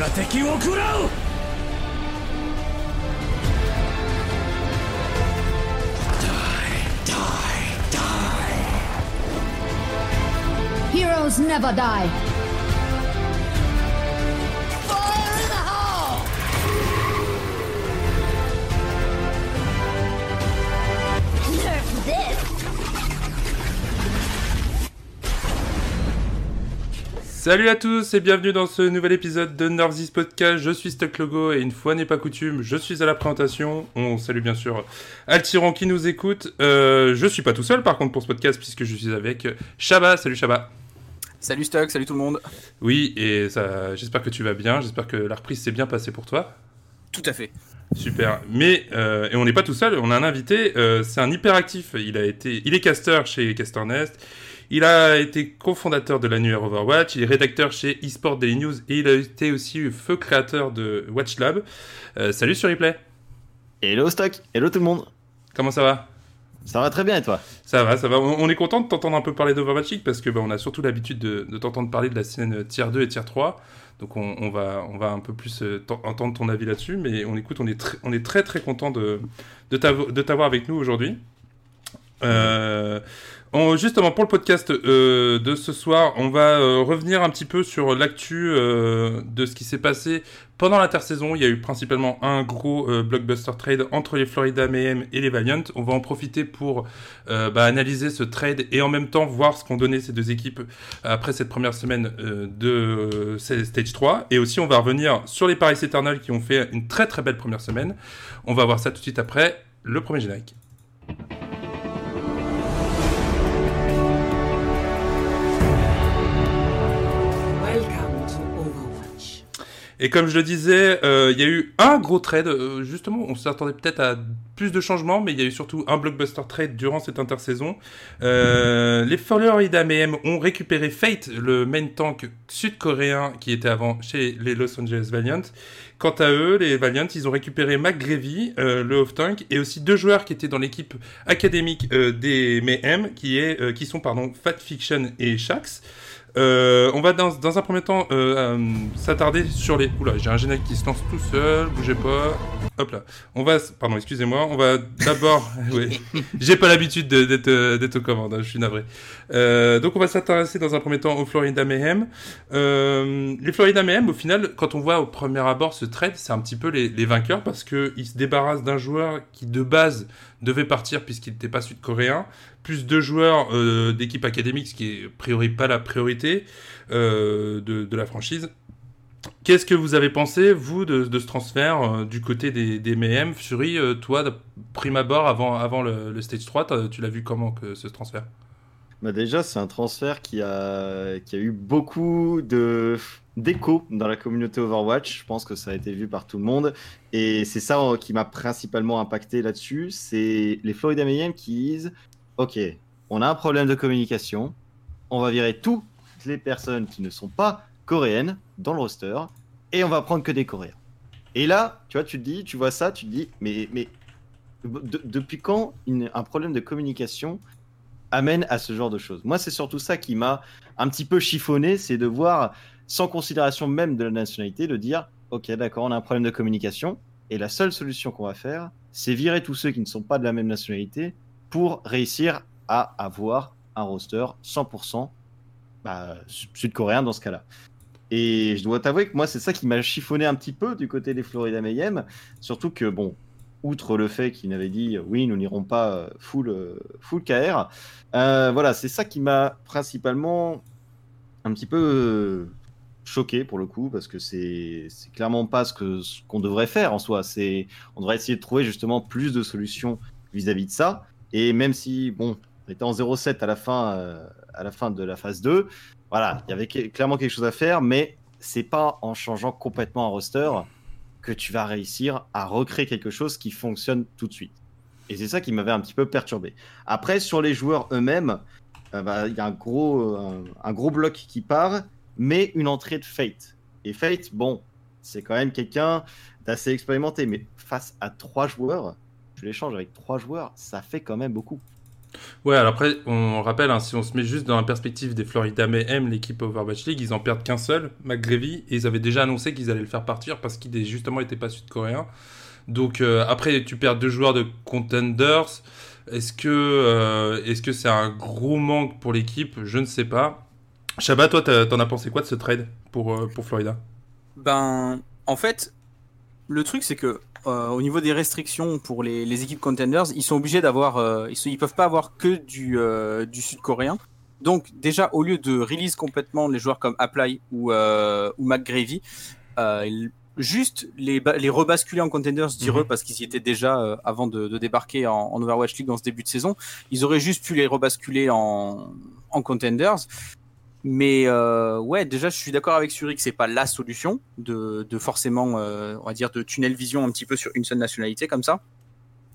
が敵を食らう Heroes never die. Salut à tous et bienvenue dans ce nouvel épisode de Northis Podcast. Je suis Stuck Logo et une fois n'est pas coutume, je suis à la présentation. On salue bien sûr Altiron qui nous écoute. Euh, je suis pas tout seul par contre pour ce podcast puisque je suis avec Shaba. Salut Shaba. Salut Stuck, salut tout le monde. Oui, et ça, j'espère que tu vas bien. J'espère que la reprise s'est bien passée pour toi. Tout à fait. Super. Mais euh, et on n'est pas tout seul. On a un invité. euh, c'est un hyperactif. Il a été, il est caster chez Caster Nest. Il a été cofondateur de l'annuaire Overwatch. Il est rédacteur chez eSport Daily News et il a été aussi feu créateur de Watch Lab. Euh, salut sur Replay. Hello Stock, hello tout le monde. Comment ça va? Ça va très bien et toi? Ça va, ça va. On est content de t'entendre un peu parler d'Overwatch parce que bah, on a surtout l'habitude de, de t'entendre parler de la scène tier 2 et tier 3. Donc on, on va, on va un peu plus euh, t'en- entendre ton avis là-dessus. Mais on écoute, on est, tr- on est très très content de, de t'avoir avec nous aujourd'hui. Euh, justement, pour le podcast euh, de ce soir, on va euh, revenir un petit peu sur l'actu euh, de ce qui s'est passé pendant l'intersaison. Il y a eu principalement un gros blockbuster trade entre les Florida Mayhem et les Valiant. On va en profiter pour bah, analyser ce trade et en même temps voir ce qu'ont donné ces deux équipes après cette première semaine de Stage 3. Et aussi, on va revenir sur les Paris Eternal qui ont fait une très très belle première semaine. On va voir ça tout de suite après le premier générique. Et comme je le disais, euh, il y a eu un gros trade. euh, justement, on s'attendait peut-être à plus de changements, mais il y a eu surtout un blockbuster trade durant cette intersaison. Euh, les Florida Mayhem ont récupéré Fate, le main tank sud-coréen qui était avant chez les Los Angeles Valiant. Quant à eux, les Valiant, ils ont récupéré McGravy, euh, le off-tank, et aussi deux joueurs qui étaient dans l'équipe académique euh, des Mayhem, qui, est, qui sont pardon, Fat Fiction et Shax. Euh, on va dans, dans un premier temps euh, euh, s'attarder sur les. Oula, j'ai un générique qui se lance tout seul, bougez pas. Hop là. On va. Pardon, excusez-moi. On va d'abord. oui. J'ai pas l'habitude euh, d'être aux commandes, hein, je suis navré. Euh, donc on va s'intéresser dans un premier temps aux Florida Mayhem. Euh, les Florida Mayhem, au final, quand on voit au premier abord ce trade, c'est un petit peu les, vainqueurs parce qu'ils se débarrassent d'un joueur qui de base devait partir puisqu'il n'était pas sud-coréen, plus deux joueurs euh, d'équipe académique, ce qui est priori pas la priorité de, la franchise. Qu'est-ce que vous avez pensé, vous, de, ce transfert du côté des, des Mayhem? Fury, toi, de prime abord, avant, le, Stage 3, t'as- tu l'as vu comment que ce transfert? Bah Déjà, c'est un transfert qui a, qui a eu beaucoup d'écho dans la communauté Overwatch. Je pense que ça a été vu par tout le monde. Et c'est ça euh, qui m'a principalement impacté là-dessus. C'est les Florida Mayhem qui disent Ok, on a un problème de communication. On va virer toutes les personnes qui ne sont pas coréennes dans le roster. Et on va prendre que des Coréens. Et là, tu vois, tu te dis, tu vois ça, tu te dis, mais, mais de- depuis quand un problème de communication amène à ce genre de choses. Moi, c'est surtout ça qui m'a un petit peu chiffonné, c'est de voir, sans considération même de la nationalité, de dire, ok, d'accord, on a un problème de communication, et la seule solution qu'on va faire, c'est virer tous ceux qui ne sont pas de la même nationalité pour réussir à avoir un roster 100% bah, sud-coréen dans ce cas-là. Et je dois t'avouer que moi, c'est ça qui m'a chiffonné un petit peu du côté des Florida Mayhem, surtout que, bon, outre le fait qu'ils m'avaient dit oui, nous n'irons pas euh, full, euh, full KR, euh, voilà, c'est ça qui m'a principalement un petit peu choqué pour le coup, parce que c'est clairement pas ce qu'on devrait faire en soi. On devrait essayer de trouver justement plus de solutions vis-à-vis de ça. Et même si bon, on était en 0-7 à la fin à la fin de la phase 2, voilà, il y avait clairement quelque chose à faire, mais c'est pas en changeant complètement un roster que tu vas réussir à recréer quelque chose qui fonctionne tout de suite. Et c'est ça qui m'avait un petit peu perturbé. Après, sur les joueurs eux-mêmes, euh, bah, il y a un gros, un, un gros bloc qui part, mais une entrée de Fate. Et Fate, bon, c'est quand même quelqu'un d'assez expérimenté, mais face à trois joueurs, je l'échange avec trois joueurs, ça fait quand même beaucoup. Ouais, alors après, on rappelle, hein, si on se met juste dans la perspective des Florida Mayhem, l'équipe Overwatch League, ils en perdent qu'un seul, McGravy, et ils avaient déjà annoncé qu'ils allaient le faire partir parce qu'il justement était pas sud-coréen. Donc euh, après, tu perds deux joueurs de contenders. Est-ce que euh, est-ce que c'est un gros manque pour l'équipe? Je ne sais pas. Shabba, toi, t'en as pensé quoi de ce trade pour, euh, pour Florida? Ben, en fait, le truc, c'est que euh, au niveau des restrictions pour les, les équipes contenders, ils sont obligés d'avoir. euh, ils, ils peuvent pas avoir que du, euh, du sud-coréen. Donc, déjà, au lieu de release complètement les joueurs comme Apply ou, euh, ou McGravy, euh, juste les, les rebasculer en contenders, je dirais, Mhm. parce qu'ils y étaient déjà euh, avant de, de débarquer en, en Overwatch League dans ce début de saison. Ils auraient juste pu les rebasculer en, en contenders. Mais euh, ouais, déjà, je suis d'accord avec Suri que c'est pas la solution de, de forcément, euh, on va dire, de tunnel vision un petit peu sur une seule nationalité comme ça.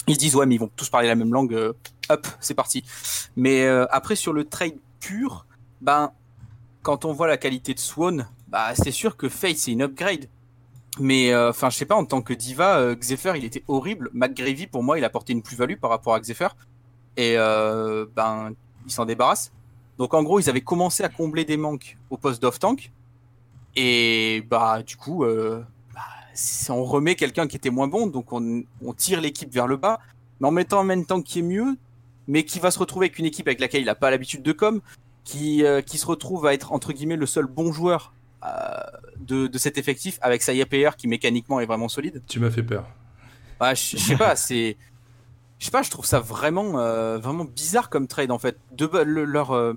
Ils se disent ouais, mais ils vont tous parler la même langue. euh, hop, c'est parti. Mais euh, après sur le trade pur, ben quand on voit la qualité de Swan, bah c'est sûr que Fate c'est une upgrade. Mais euh, enfin, je sais pas, en tant que diva, euh, Xepher il était horrible. McGravy pour moi, il apportait une plus-value par rapport à Xepher. Et ben, il s'en débarrasse. Donc en gros, ils avaient commencé à combler des manques au poste d'off-tank. Et bah du coup, euh, bah, on remet quelqu'un qui était moins bon, donc on, on tire l'équipe vers le bas, mais en mettant en même temps qui est mieux, mais qui va se retrouver avec une équipe avec laquelle il n'a pas l'habitude de com, qui, euh, qui se retrouve à être entre guillemets le seul bon joueur euh, de, de cet effectif, avec sa YPR qui mécaniquement est vraiment solide. Tu m'as fait peur. Bah, je je sais pas, c'est. Je sais pas, je trouve ça vraiment, euh, vraiment bizarre comme trade en fait. De, le- leur, euh,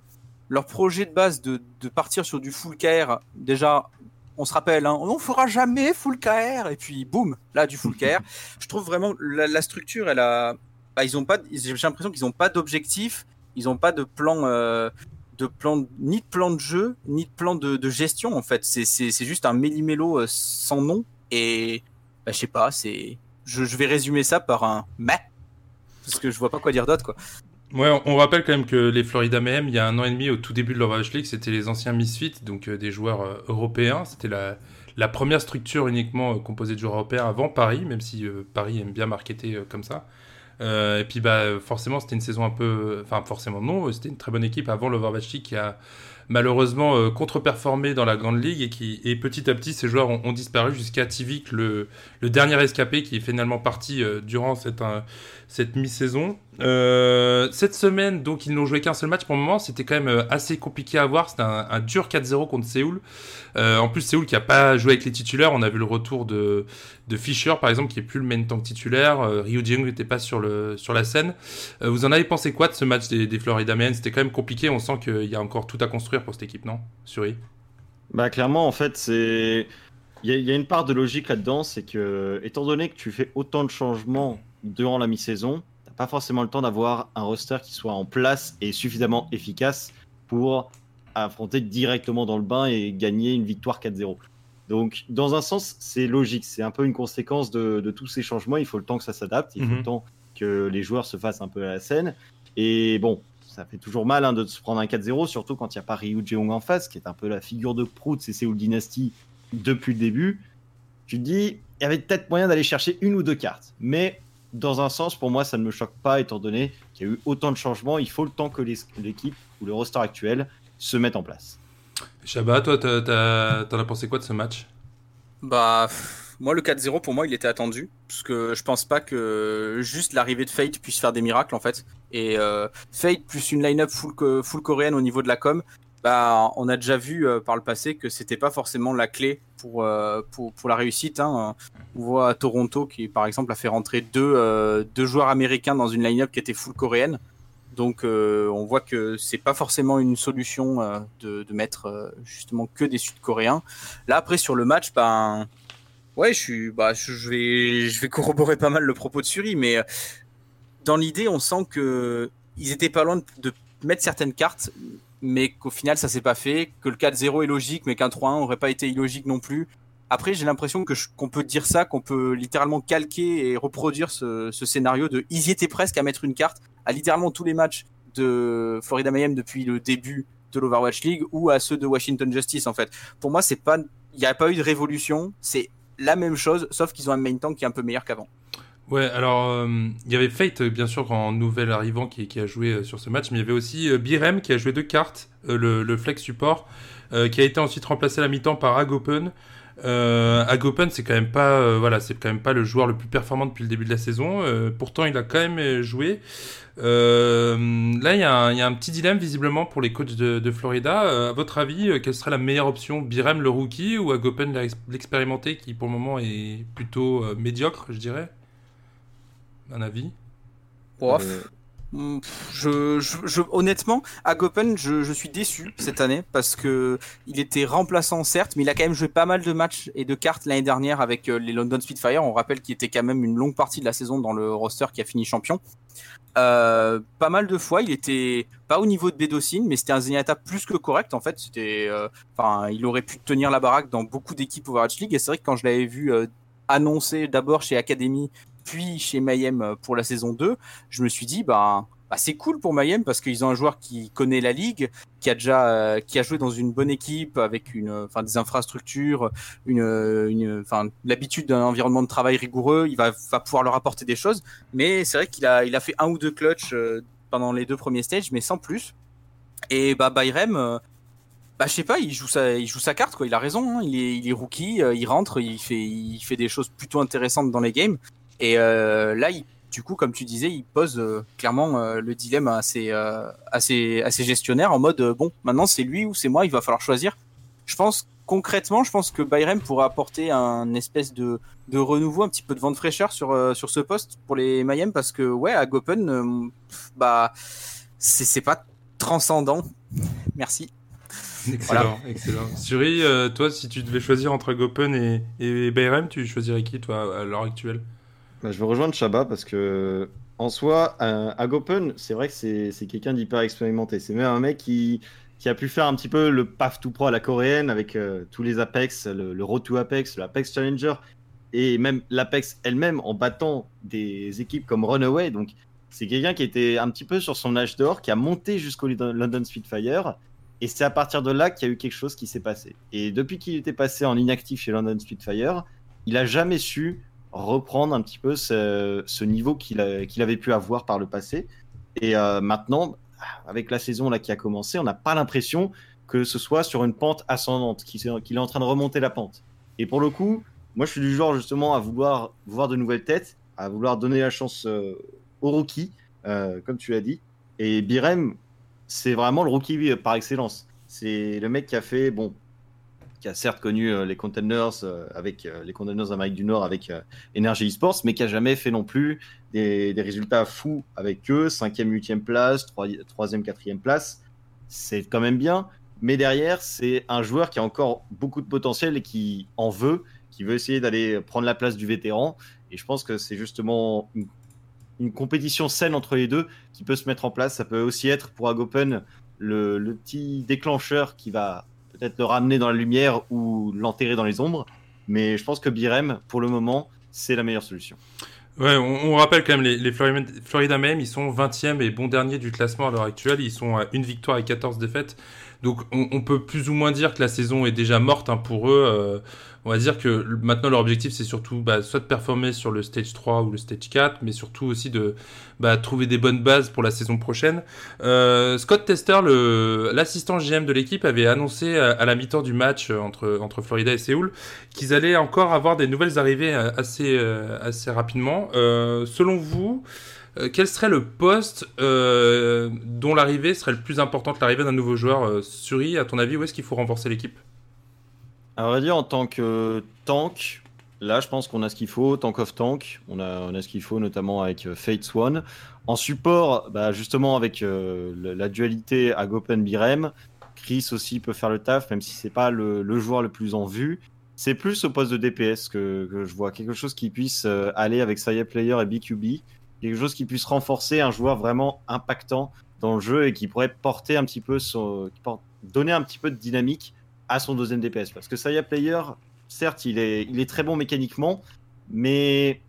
leur projet de base de, de partir sur du full KR, déjà, on se rappelle, hein, on fera jamais full KR, et puis boum, là du full KR. je trouve vraiment la, la structure, elle a. Bah, ils ont pas, j'ai l'impression qu'ils ont pas d'objectif, ils ont pas de plan. euh, de plan, ni de plan de jeu, ni de plan de, de gestion en fait. C'est- juste un méli-mélo euh, sans nom. Et bah, je sais pas, je, je vais résumer ça par un mais parce que je vois pas quoi dire d'autre quoi. Ouais, on, rappelle quand même que les Florida Mayhem, il y a un an et demi, au tout début de l'Overwatch League, c'était les anciens Misfits, donc euh, des joueurs euh, européens. C'était la, première structure uniquement euh, composée de joueurs européens avant Paris, même si Paris aime bien marketer comme ça. Et puis bah forcément c'était une saison un peu, enfin forcément non, c'était une très bonne équipe avant l'Overwatch League qui a malheureusement contre-performé dans la grande ligue et qui et petit à petit ces joueurs ont, disparu jusqu'à Tivik le, dernier escapé qui est finalement parti durant cette cette mi-saison. Euh, cette semaine, donc, ils n'ont joué qu'un seul match pour le moment. C'était quand même euh, assez compliqué à voir. C'était un, dur 4-0 contre Séoul. Euh, en plus, Séoul qui a pas joué avec les titulaires. On a vu le retour de, de Fischer, par exemple, qui est plus le main tank titulaire. Ryu Jung n'était pas sur, le, sur la scène. Vous en avez pensé quoi de ce match des, des Florida Men C'était quand même compliqué. On sent qu'il y a encore tout à construire pour cette équipe, non? Suri? Bah clairement, en fait, c'est il y, y a une part de logique là-dedans, c'est que étant donné que tu fais autant de changements durant la mi-saison, t'as pas forcément le temps d'avoir un roster qui soit en place et suffisamment efficace pour affronter directement dans le bain et gagner une victoire 4-0. Donc, dans un sens, c'est logique. C'est un peu une conséquence de, de tous ces changements. Il faut le temps que ça s'adapte. Il faut Mhm. le temps que les joueurs se fassent un peu à la scène. Et bon, ça fait toujours mal hein, de se prendre un 4-0, surtout quand il n'y a pas Ryu Jeong en face, qui est un peu la figure de proue de ces Seoul Dynasty depuis le début. Tu te dis, il y avait peut-être moyen d'aller chercher une ou deux cartes. Mais dans un sens, pour moi, ça ne me choque pas, étant donné qu'il y a eu autant de changements. Il faut le temps que l'équipe ou le roster actuel se mette en place. Shabba, toi, t'as- t'as- t'en as pensé quoi de ce match? Bah moi le 4-0 pour moi il était attendu parce que je pense pas que juste l'arrivée de Fate puisse faire des miracles en fait. Et euh, Fate plus une line-up full, full coréenne au niveau de la com, bah on a déjà vu euh, par le passé que c'était pas forcément la clé pour euh, la réussite. Hein. On voit Toronto qui par exemple a fait rentrer deux deux, joueurs américains dans une line-up qui était full coréenne. Donc euh, on voit que c'est pas forcément une solution euh, de, mettre euh, justement que des Sud-Coréens. Là après sur le match, ben ouais, je bah vais, corroborer pas mal le propos de Suri, mais euh, dans l'idée, on sent que ils étaient pas loin de mettre certaines cartes, mais qu'au final ça s'est pas fait, que le 4-0 est logique, mais qu'un 3-1 aurait pas été illogique non plus. Après, j'ai l'impression que qu'on peut dire ça, qu'on peut littéralement calquer et reproduire ce, ce scénario de ils y étaient presque à mettre une carte à littéralement tous les matchs de Florida Mayhem depuis le début de l'Overwatch League ou à ceux de Washington Justice en fait. Pour moi, c'est pas il n'y a pas eu de révolution, c'est la même chose sauf qu'ils ont un main tank qui est un peu meilleur qu'avant. Ouais, alors euh, il y avait Fate bien sûr en nouvel arrivant qui, qui a joué euh, sur ce match, mais il y avait aussi euh, Birem qui a joué deux cartes, euh, le, le flex support, euh, qui a été ensuite remplacé à la mi-temps par Agopen. Euh, Agopen c'est quand même pas euh, voilà c'est quand même pas le joueur le plus performant depuis le début de la saison. Euh, pourtant il a quand même euh, joué. Euh, là il y, a un- y a un petit dilemme visiblement pour les coachs de, de Florida. Euh, à votre avis, euh, quelle serait la meilleure option Birem le rookie ou Agopen l'ex- l'expérimenté qui pour le moment est plutôt euh, médiocre je dirais? Un avis. Euh, Mm, pff, Je, je, je- honnêtement, à Gopen, je, je suis déçu cette année parce que il était remplaçant certes, mais il a quand même joué pas mal de matchs et de cartes l'année dernière avec euh, les London Spitfire. On rappelle qu'il était quand même une longue partie de la saison dans le roster qui a fini champion. Euh, pas mal de fois, il était pas au niveau de Bédocine, mais c'était un Zenyatta plus que correct en fait. C'était, euh, enfin, il aurait pu tenir la baraque dans beaucoup d'équipes Overwatch League. Et c'est vrai que quand je l'avais vu euh, annoncé d'abord chez Academy, puis chez Mayhem euh, pour la saison 2, je me suis dit bah, bah, c'est cool pour Mayhem parce qu'ils ont un joueur qui connaît la ligue, qui a déjà euh, qui a joué dans une bonne équipe avec une euh, enfin des infrastructures, une enfin l'habitude d'un environnement de travail rigoureux, il va va pouvoir leur apporter des choses, mais c'est vrai qu'il a il a fait un ou deux clutches pendant les deux premiers stages mais sans plus. Et bah Bayrem bah je sais pas, il joue sa il joue sa carte quoi, il a raison, hein. il est il est rookie, il rentre, il fait il fait des choses plutôt intéressantes dans les games et euh, là il du coup, comme tu disais, il pose euh, clairement euh, le dilemme à ses, euh, à ses, à ses gestionnaires en mode euh, bon, maintenant c'est lui ou c'est moi, il va falloir choisir. Je pense concrètement, je pense que Bayrem pourrait apporter un espèce de, de renouveau, un petit peu de vent de fraîcheur sur, euh, sur ce poste pour les Mayhem parce que ouais, à Gopen, euh, bah c'est pas transcendant. Merci. Excellent, excellent. Suri, euh, toi, si tu devais choisir entre Gopen et, et Bayrem, tu choisirais qui, toi, à l'heure actuelle? Bah, je vais rejoindre Shabba parce que, en soi, euh, Agopen, c'est vrai que c'est c'est quelqu'un d'hyper expérimenté. C'est même un mec qui, qui a pu faire un petit peu le paf tout pro à la coréenne avec euh, tous les Apex, le, le Road to Apex, l'Apex Challenger et même l'Apex elle-même en battant des équipes comme Runaway. Donc, c'est quelqu'un qui était un petit peu sur son âge d'or, qui a monté jusqu'au London Spitfire. Et c'est à partir de là qu'il y a eu quelque chose qui s'est passé. Et depuis qu'il était passé en inactif chez London Spitfire, il a jamais su reprendre un petit peu ce, niveau qu'il avait pu avoir par le passé. Et euh, maintenant, avec la saison là qui a commencé, on n'a pas l'impression que ce soit sur une pente ascendante, qu'il est en train de remonter la pente. Et pour le coup, moi je suis du genre justement à vouloir voir de nouvelles têtes, à vouloir donner la chance euh, aux rookies, euh, comme tu l'as dit. Et Birem, c'est vraiment le rookie par excellence. C'est le mec qui a fait, bon, qui a certes connu euh, les contenders euh, avec euh, les contenders d'Amérique du Nord avec Energy Esports, mais qui a jamais fait non plus des, résultats fous avec eux, 5e, 8e place, 3e, 4e place. C'est quand même bien, mais derrière, c'est un joueur qui a encore beaucoup de potentiel et qui en veut, qui veut essayer d'aller prendre la place du vétéran. Et je pense que c'est justement une, une compétition saine entre les deux qui peut se mettre en place. Ça peut aussi être pour Agopen le, le petit déclencheur qui va peut-être le ramener dans la lumière ou l'enterrer dans les ombres. Mais je pense que Birem, pour le moment, c'est la meilleure solution. Ouais, on, rappelle quand même les, les Florida, Florida ils sont 20e et bon dernier du classement à l'heure actuelle. Ils sont à une victoire et 14 défaites. Donc on, on peut plus ou moins dire que la saison est déjà morte hein, pour eux. Euh, on va dire que maintenant leur objectif c'est surtout bah, soit de performer sur le stage 3 ou le stage 4, mais surtout aussi de bah, trouver des bonnes bases pour la saison prochaine. Euh, Scott Tester, l'assistant GM de l'équipe, avait annoncé à, la mi-temps du match euh, entre, entre Florida et Séoul qu'ils allaient encore avoir des nouvelles arrivées euh, assez, assez rapidement. Selon vous, quel serait le poste dont l'arrivée serait le plus importante, l'arrivée d'un nouveau joueur euh, Suri, à ton avis, où est-ce qu'il faut renforcer l'équipe? À vrai dire, en tant que tank, là, je pense qu'on a ce qu'il faut, tank of tank. On a, on a ce qu'il faut, notamment avec euh, Fate Swan. En support, bah, justement, avec euh, la dualité Agopen Birem, Chris aussi peut faire le taf, même si c'est pas le, joueur le plus en vue. C'est plus au poste de DPS que, je vois quelque chose qui puisse euh, aller avec Saya Player et BQB, quelque chose qui puisse renforcer un joueur vraiment impactant dans le jeu et qui pourrait porter un petit peu donner un petit peu de dynamique à son deuxième DPS. Parce que Saya Player, certes, il est, il est très bon mécaniquement, mais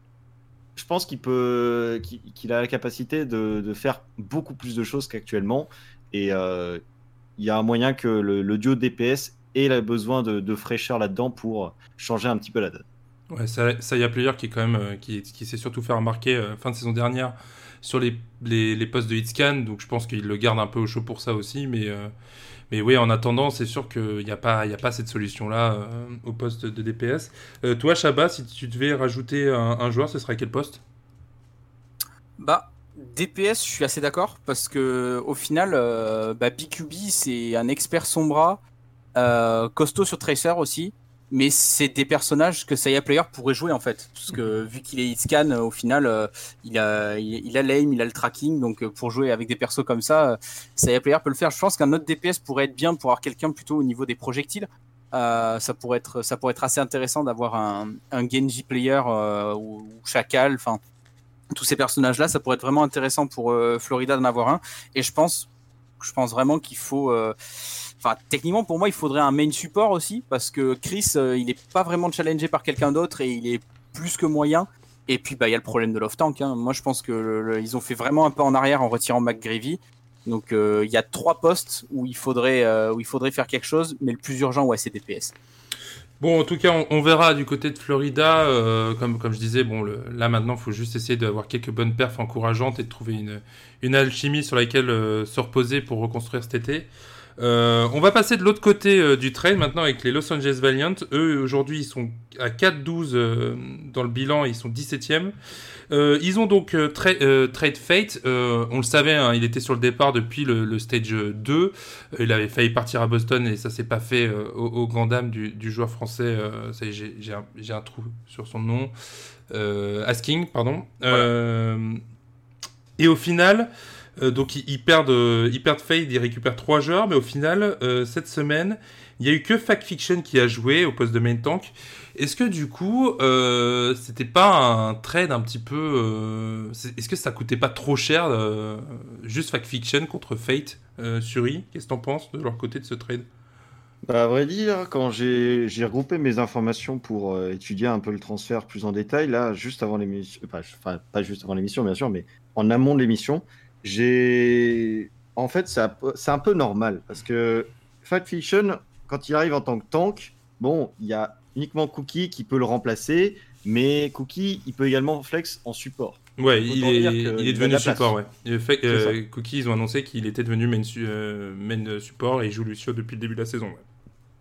je pense qu'il peut, qu'il a la capacité de, de faire beaucoup plus de choses qu'actuellement. Et euh, il y a un moyen que le, le duo DPS ait besoin de, de fraîcheur là-dedans pour changer un petit peu la donne. Ouais, ça, ça y a player qui est quand même euh, qui, qui s'est surtout fait remarquer euh, fin de saison dernière sur les, les, postes de hitscan, donc je pense qu'il le garde un peu au chaud pour ça aussi, mais euh, oui, en attendant, c'est sûr qu'il n'y a pas a pas cette solution là au poste de DPS. Euh, toi, Shaba, si tu devais rajouter un, joueur, ce serait quel poste? Bah, DPS, je suis assez d'accord parce que au final, euh, bah, BQB c'est un expert sombra, euh, costaud sur Tracer aussi, mais c'est des personnages que Saya Player pourrait jouer en fait, parce que vu qu'il est hitscan, euh, au final, euh, il a il, a l'aim, il a le tracking, donc euh, pour jouer avec des persos comme ça, Saya Player peut le faire. Je pense qu'un autre DPS pourrait être bien pour avoir quelqu'un plutôt au niveau des projectiles. Ça pourrait être ça pourrait être assez intéressant d'avoir un, Genji player ou, ou Chacal, enfin tous ces personnages-là, ça pourrait être vraiment intéressant pour Florida d'en avoir un. Et je pense, je pense vraiment qu'il faut. Enfin, techniquement, pour moi, il faudrait un main support aussi, parce que Chris, euh, il est pas vraiment challengé par quelqu'un d'autre et il est plus que moyen. Et puis, bah, il y a le problème de l'off-tank. Hein. Moi, je pense que ont fait vraiment un pas en arrière en retirant McGravy. Donc, euh, il y a trois postes où il faudrait, euh, où il faudrait faire quelque chose, mais le plus urgent, ouais, c'est DPS. Bon, en tout cas, on, verra du côté de Florida. comme, je disais, bon, là maintenant, il faut juste essayer d'avoir quelques bonnes perfs encourageantes et de trouver une, alchimie sur laquelle se reposer pour reconstruire cet été. Euh, on va passer de l'autre côté euh, du trail maintenant avec les Los Angeles Valiant. Eux, aujourd'hui, ils sont à 4-12 euh, dans le bilan, ils sont 17e. Euh, ils ont donc tra- Trade Fate, on le savait, hein, il était sur le départ depuis le, le stage 2. Euh, Il avait failli partir à Boston et ça s'est pas fait au, au grand dam du, du joueur français. j'ai- un, trou sur son nom. Asking, pardon. Et au final, euh, donc ils, ils perdent, euh, ils perdent Fade, ils récupèrent trois joueurs, mais au final, euh, cette semaine, il y a eu que Fact Fiction qui a joué au poste de main tank. Est-ce que du coup, c'était pas un trade un petit peu. Est-ce que ça coûtait pas trop cher juste Fact Fiction contre Fate Suri Qu'est-ce que t'en penses de leur côté de ce trade? Bah, à vrai dire, quand j'ai regroupé mes informations pour étudier un peu le transfert plus en détail, là, juste avant l'émission, enfin, pas juste avant l'émission, bien sûr, mais en amont de l'émission, j'ai. En fait, c'est un peu- c'est un peu normal parce que Fact Fiction, quand il arrive en tant que tank, bon, il y a uniquement Cookie qui peut le remplacer, mais Cookie, il peut également flex en support. Ouais, il est, il est de devenu support, ouais. Et fait, euh, Cookie, ils ont annoncé qu'il était devenu main, su- euh, main support et il joue Lucio depuis le début de la saison. ouais.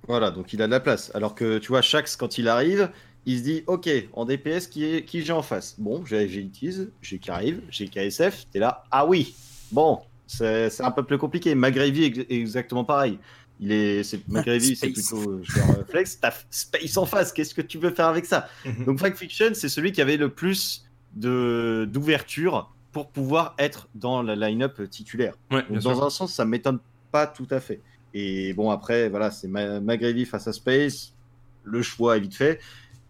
Voilà, donc il a de la place. Alors que tu vois, Shax, quand il arrive, il se dit Ok, en DPS, qui, est, qui j'ai en face? Bon, j'ai Itiz, j'ai Kariv, j'ai KSF. T'es là Ah oui Bon, c'est un peu plus compliqué. McGravy est exactement pareil. Il est, c'est, McGravy, c'est plutôt euh, genre euh, flex. T'as Space en face, qu'est-ce que tu veux faire avec ça? Donc Fact Fiction, c'est celui qui avait le plus de, d'ouverture pour pouvoir être dans la line-up titulaire. Ouais, Donc, bien dans sûr. un sens, ça m'étonne pas tout à fait. Et bon, après, voilà, c'est McGravy face à Space. Le choix est vite fait.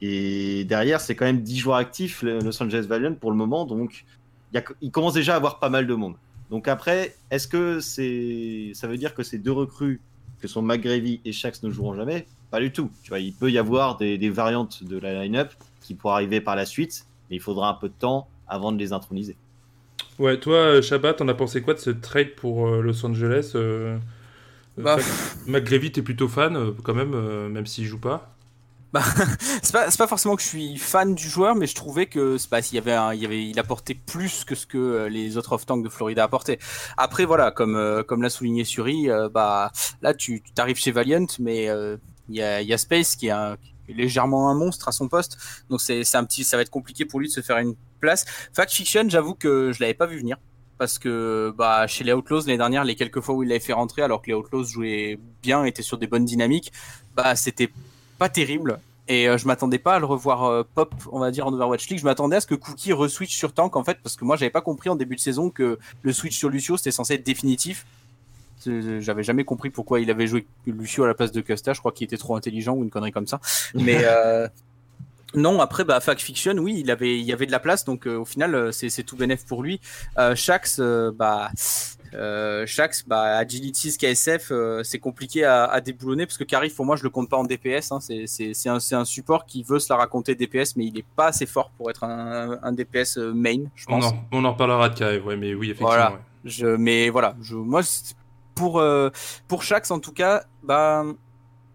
Et derrière, c'est quand même 10 joueurs actifs, le Los Angeles Valiant, pour le moment. Donc, il, y a- il commence déjà à avoir pas mal de monde. Donc après, est-ce que c'est, ça veut dire que ces deux recrues, que sont McGravy et Shax, ne joueront jamais? Pas du tout. Tu vois, il peut y avoir des, des variantes de la line-up qui pourraient arriver par la suite, mais il faudra un peu de temps avant de les introniser. Ouais, toi, euh, Shabbat, t'en as pensé quoi de ce trade pour euh, Los Angeles euh, Bah, Fact- McGravy, t'es plutôt fan euh, quand même, euh, même s'il joue pas? Bah, c'est pas, pas forcément que je suis fan du joueur, mais je trouvais que pas, il y avait, un- il y avait, il apportait plus que ce que euh, les autres off-tank de Florida apportaient. Après, voilà, comme, euh, comme l'a souligné Suri, euh, bah, là, tu, tu arrives chez Valiant, mais il y, a, y a Space qui est, un- qui est légèrement un monstre à son poste, donc c'est un petit, ça va être compliqué pour lui de se faire une place. Fact Fiction, j'avoue que je l'avais pas vu venir. Parce que bah, chez les Outlaws l'année dernière, les quelques fois où il l'avait fait rentrer, alors que les Outlaws jouaient bien, étaient sur des bonnes dynamiques, bah c'était pas terrible. Et euh, je m'attendais pas à le revoir euh, pop, on va dire, en Overwatch League. Je m'attendais à ce que Cookie re-switch sur tank, en fait, parce que moi, j'avais pas compris en début de saison que le switch sur Lucio, c'était censé être définitif. C'est- J'avais jamais compris pourquoi il avait joué Lucio à la place de Custa. Je crois qu'il était trop intelligent ou une connerie comme ça. Mais euh, non, après, bah, Fact Fiction, oui, il avait, il avait de la place, donc euh, au final, euh, c'est tout bénef pour lui. Euh, Shax, euh, bah, euh, Shax, bah, Agilities, KSF, euh, c'est compliqué à, à déboulonner parce que Carif, pour moi, je le compte pas en DPS. Hein, c'est un, support qui veut se la raconter DPS, mais il est pas assez fort pour être un, un DPS euh, main, je On pense. en, on en reparlera de Kaev, ouais, mais oui, effectivement. Voilà. ouais. Je, mais voilà, je, moi, pour, euh, pour Shax, en tout cas, bah,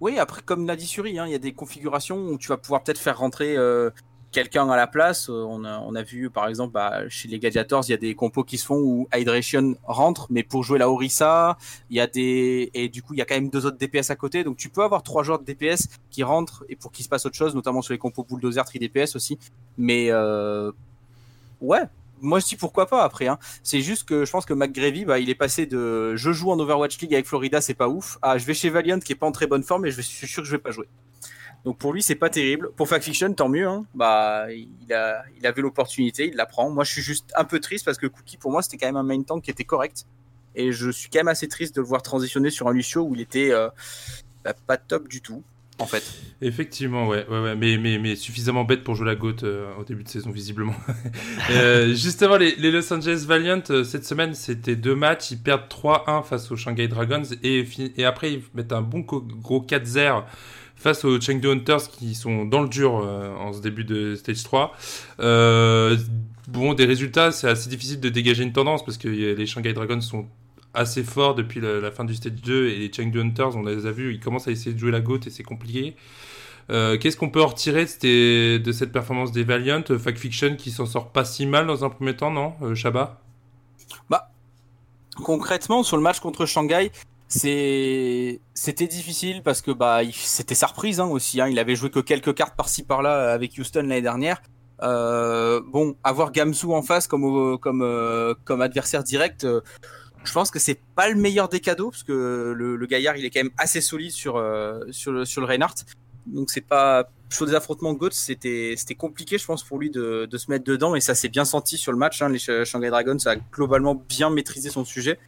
Oui, après, comme l'a dit Suri, hein, il y a des configurations où tu vas pouvoir peut-être faire rentrer euh, quelqu'un à la place. Euh, on, a, vu, par exemple, bah, chez les Gladiators, il y a des compos qui se font où Hydration rentre, mais pour jouer la Orisa, il y a des. Et du coup, il y a quand même deux autres DPS à côté. Donc, tu peux avoir trois joueurs de DPS qui rentrent et pour qu'il se passe autre chose, notamment sur les compos Bulldozer, 3 DPS aussi. Mais, euh, ouais. Moi, je dis pourquoi pas après. Hein. C'est juste que je pense que McGravy, bah, il est passé de je joue en Overwatch League avec Florida, c'est pas ouf, à je vais chez Valiant qui est pas en très bonne forme et je suis sûr que je vais pas jouer. Donc pour lui, c'est pas terrible. Pour Fact Fiction, tant mieux. Hein. Bah, il, a, il avait l'opportunité, il la prend. Moi, je suis juste un peu triste parce que Cookie, pour moi, c'était quand même un main tank qui était correct. Et je suis quand même assez triste de le voir transitionner sur un Lucio où il était euh, bah, pas top du tout, en fait. Effectivement, ouais, ouais, ouais. Mais, mais, mais suffisamment bête pour jouer la GOAT euh, au début de saison, visiblement. euh, justement, les, les, Los Angeles Valiant, euh, cette semaine, c'était deux matchs. Ils perdent 3-1 face aux Shanghai Dragons et, et après, ils mettent un bon gros 4-0 face aux Chengdu Hunters qui sont dans le dur euh, en ce début de stage 3. Euh, bon, des résultats, c'est assez difficile de dégager une tendance parce que les Shanghai Dragons sont assez forts depuis la, fin du stage 2 et les Chengdu Hunters, on les a vus, ils commencent à essayer de jouer la GOAT et c'est compliqué. Euh, Qu'est-ce qu'on peut en retirer de, cette performance des Valiant? Fact Fiction qui s'en sort pas si mal dans un premier temps, non, Shaba Bah, concrètement, sur le match contre Shanghai, c'était difficile parce que bah c'était sa reprise hein, aussi. Hein. Il avait joué que quelques cartes par-ci par-là avec Houston l'année dernière. Euh, bon, avoir Gamsu en face comme comme euh, comme adversaire direct, euh, je pense que c'est pas le meilleur des cadeaux parce que le, le gaillard il est quand même assez solide sur euh, sur le sur le Reinhardt. Donc c'est pas sur des affrontements GOAT, c'était c'était compliqué je pense pour lui de, de se mettre dedans et ça s'est bien senti sur le match. Hein. Les Shanghai Dragons ça a globalement bien maîtrisé son sujet.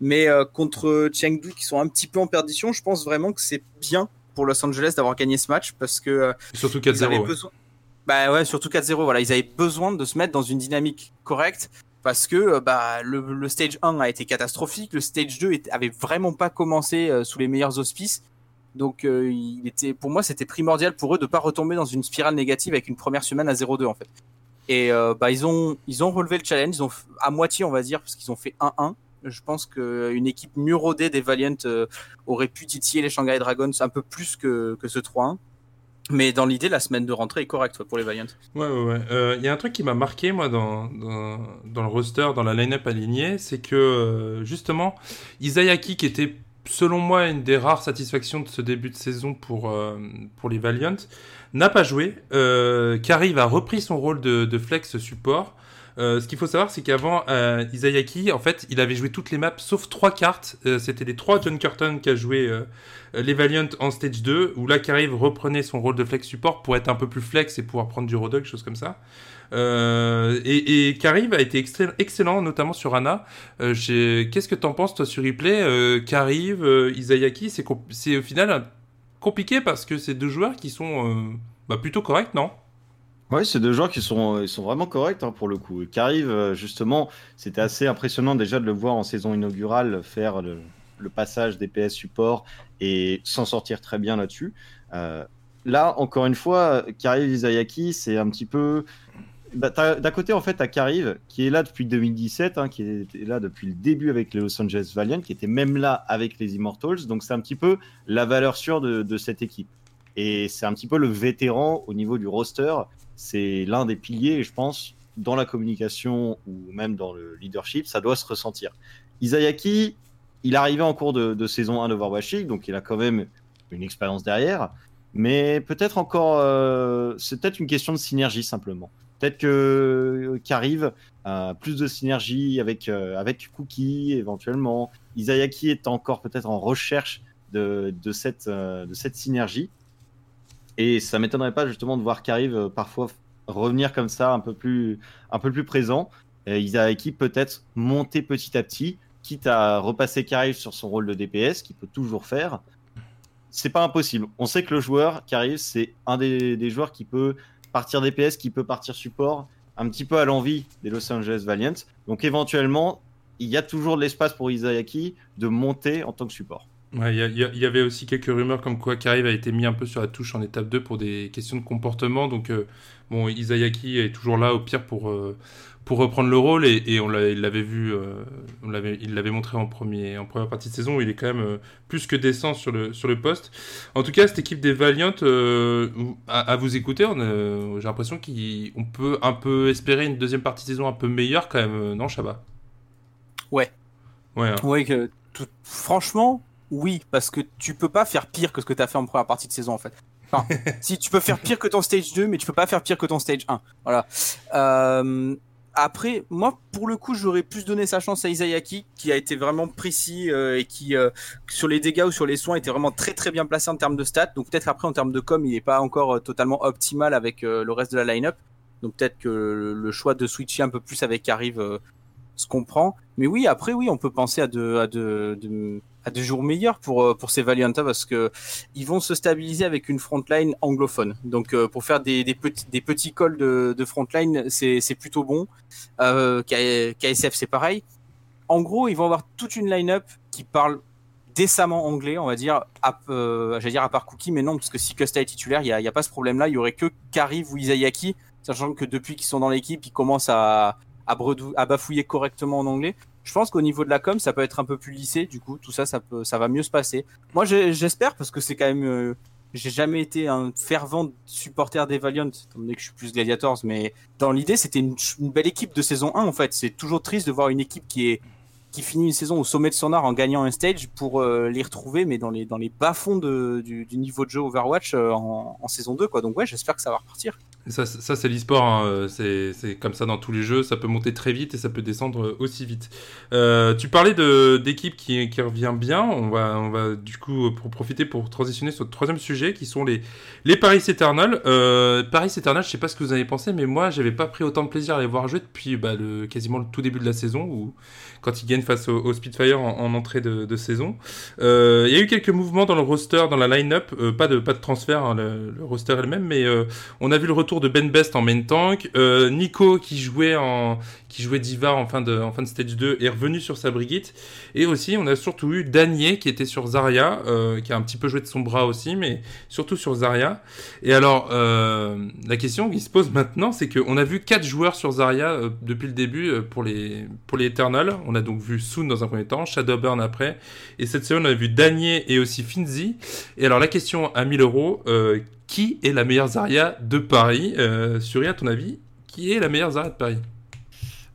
Mais euh, contre Chengdu, qui sont un petit peu en perdition, je pense vraiment que c'est bien pour Los Angeles d'avoir gagné ce match parce que. Euh, surtout 4-0. Ouais. Besoin... Bah ouais, surtout 4-0. Voilà, ils avaient besoin de se mettre dans une dynamique correcte parce que bah, le, le, stage 1 a été catastrophique, le stage 2 était, avait vraiment pas commencé euh, sous les meilleurs auspices. Donc euh, il était, pour moi, c'était primordial pour eux de pas retomber dans une spirale négative avec une première semaine à 0-2 en fait. Et euh, bah, ils ont, ils ont relevé le challenge, ils ont à moitié on va dire parce qu'ils ont fait 1-1 je pense qu'une équipe mieux rodée des Valiant euh, aurait pu titiller les Shanghai Dragons un peu plus que, que ce 3-1. Mais dans l'idée, la semaine de rentrée est correcte pour les Valiant. Ouais, ouais, ouais. Il y a un truc qui m'a marqué, moi, dans, dans, le roster, dans la line-up alignée, c'est que, justement, Isayaki, qui était, selon moi, une des rares satisfactions de ce début de saison pour, euh, les Valiant, n'a pas joué. Euh, a repris son rôle de, flex support. Euh, ce qu'il faut savoir, c'est qu'avant, euh, Isayaki, en fait, il avait joué toutes les maps sauf trois cartes. C'était les trois John Curtin qui a joué les Valiant en stage 2, où là, Kariv reprenait son rôle de flex support pour être un peu plus flex et pouvoir prendre du Rodog, chose comme ça. Euh, et, et Kariv a été excellent, notamment sur Anna. Euh, Qu'est-ce que t'en penses, toi, sur replay? Euh, Kariv, euh, Isayaki, c'est au final compliqué parce que c'est deux joueurs qui sont bah, plutôt corrects, non? Ouais, c'est deux joueurs qui sont, vraiment corrects hein, pour le coup. Arrive justement, c'était assez impressionnant déjà de le voir en saison inaugurale faire le, passage des PS support et s'en sortir très bien là-dessus. Là, encore une fois, Kariv Isayaki, c'est un petit peu. Bah, D'un côté, en fait, t'as Kariv qui est là depuis 2017, hein, qui était là depuis le début avec les Los Angeles Valiant, qui était même là avec les Immortals. Donc, c'est un petit peu la valeur sûre de, cette équipe. Et c'est un petit peu le vétéran au niveau du roster c'est l'un des piliers, je pense, dans la communication ou même dans le leadership, ça doit se ressentir. Isayaki, il est arrivé en cours de, de saison 1 d'Overwatch League, donc il a quand même une expérience derrière, mais peut-être encore, euh, c'est peut-être une question de synergie simplement. Peut-être que qu'arrive euh, plus de synergie avec euh, avec Cookie éventuellement. Isayaki est encore peut-être en recherche de, de cette de cette synergie. Et ça m'étonnerait pas justement de voir qu'arrive euh, parfois revenir comme ça un peu plus, un peu plus présent. Et Isayaki peut-être monter petit à petit, quitte à repasser Kariv sur son rôle de DPS, qu'il peut toujours faire. C'est pas impossible. On sait que le joueur Kariv, c'est un des, des, joueurs qui peut partir DPS, qui peut partir support, un petit peu à l'envie des Los Angeles Valiant. Donc éventuellement, il y a toujours de l'espace pour Isayaki de monter en tant que support. Il y avait aussi quelques rumeurs comme quoi Kariv a été mis un peu sur la touche en étape 2 pour des questions de comportement. Donc, euh, bon, Isayaki est toujours là au pire pour, euh, pour reprendre le rôle. Et, et on il l'avait vu, euh, on l'avait, il l'avait montré en, premier, en première partie de saison. où Il est quand même euh, plus que décent sur le, sur le poste. En tout cas, cette équipe des Valiant, euh, à, à vous écouter, on, euh, j'ai l'impression qu'on peut un peu espérer une deuxième partie de saison un peu meilleure quand même, euh, non, Chabat? Ouais. Ouais, hein. Ouais, que tout- franchement, oui, parce que tu peux pas faire pire que ce que tu as fait en première partie de saison en fait. Enfin, si tu peux faire pire que ton stage 2, mais tu peux pas faire pire que ton stage 1. Voilà. Euh, après, moi, pour le coup, j'aurais plus donné sa chance à Isayaki, qui a été vraiment précis euh, et qui, euh, sur les dégâts ou sur les soins, était vraiment très très bien placé en termes de stats. Donc peut-être après, en termes de com, il n'est pas encore euh, totalement optimal avec le reste de la line-up. Donc peut-être que le, choix de switcher un peu plus avec Arrive se comprend. Mais oui, après, oui, on peut penser à de, à de, à jours meilleurs pour, euh, pour ces Valianta parce que ils vont se stabiliser avec une frontline anglophone. Donc, euh, pour faire des, des petits, des petits calls de, de frontline, c'est plutôt bon. Euh, KSF, c'est pareil. En gros, ils vont avoir toute une line-up qui parle décemment anglais, on va dire, à, euh, j'allais dire à part Cookie, mais non, parce que si Costa est titulaire, il n'y a, a pas ce problème-là. Il y aurait que Kariv ou Isayaki, sachant que depuis qu'ils sont dans l'équipe, ils commencent à, à, bafouiller correctement en anglais. Je pense qu'au niveau de la com, ça peut être un peu plus lissé. Du coup, tout ça, ça, peut, ça va mieux se passer. Moi, j'espère, parce que c'est quand même. euh, j'ai jamais été un fervent supporter des Valiant, étant donné que je suis plus Gladiators, mais dans l'idée, c'était une, belle équipe de saison 1, en fait. C'est toujours triste de voir une équipe qui finit une saison au sommet de son art en gagnant un stage pour euh, les retrouver, mais dans les, bas-fonds du, niveau de jeu Overwatch euh, en, saison 2. Quoi. Donc ouais, j'espère que ça va repartir. Ça, ça c'est l'e-sport, hein, c'est comme ça dans tous les jeux, ça peut monter très vite et ça peut descendre aussi vite. Euh, tu parlais d'équipe qui, qui revient bien, on va, on va du coup pour profiter pour transitionner sur le troisième sujet qui sont les, les Paris Eternal. Euh, Paris Eternal, je sais pas ce que vous avez pensé, mais moi j'avais pas pris autant de plaisir à les voir jouer depuis bah, quasiment le tout début de la saison où quand ils gagnent face au, au Spitfire en, en entrée de, saison. Euh, Il y a eu quelques mouvements dans le roster, dans la line-up, pas, de, pas de transfert, hein, le, le roster est le même, mais on a vu le retour de Ben Best en main tank, euh, Nico qui jouait en qui jouait Diva en fin de en fin de stage 2 est revenu sur sa Brigitte et aussi on a surtout eu Danier qui était sur Zarya euh, qui a un petit peu joué de son bras aussi mais surtout sur Zarya. Et alors euh, la question qui se pose maintenant c'est que on a vu quatre joueurs sur Zarya depuis le début pour les pour les Eternals. On a donc vu Soon dans un premier temps Shadowburn après. Et cette semaine on a vu Danier et aussi Finzi. Et alors la question à 1000 euros qui est la meilleure Zarya de Paris euh, Suri, à ton avis, qui est la meilleure Zarya de Paris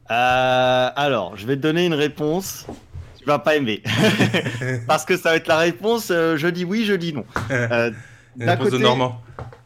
Euh, alors, je vais te donner une réponse. Tu vas pas aimer. Parce que ça va être la réponse, euh, je dis oui, je dis non. Euh, La réponse de Normand.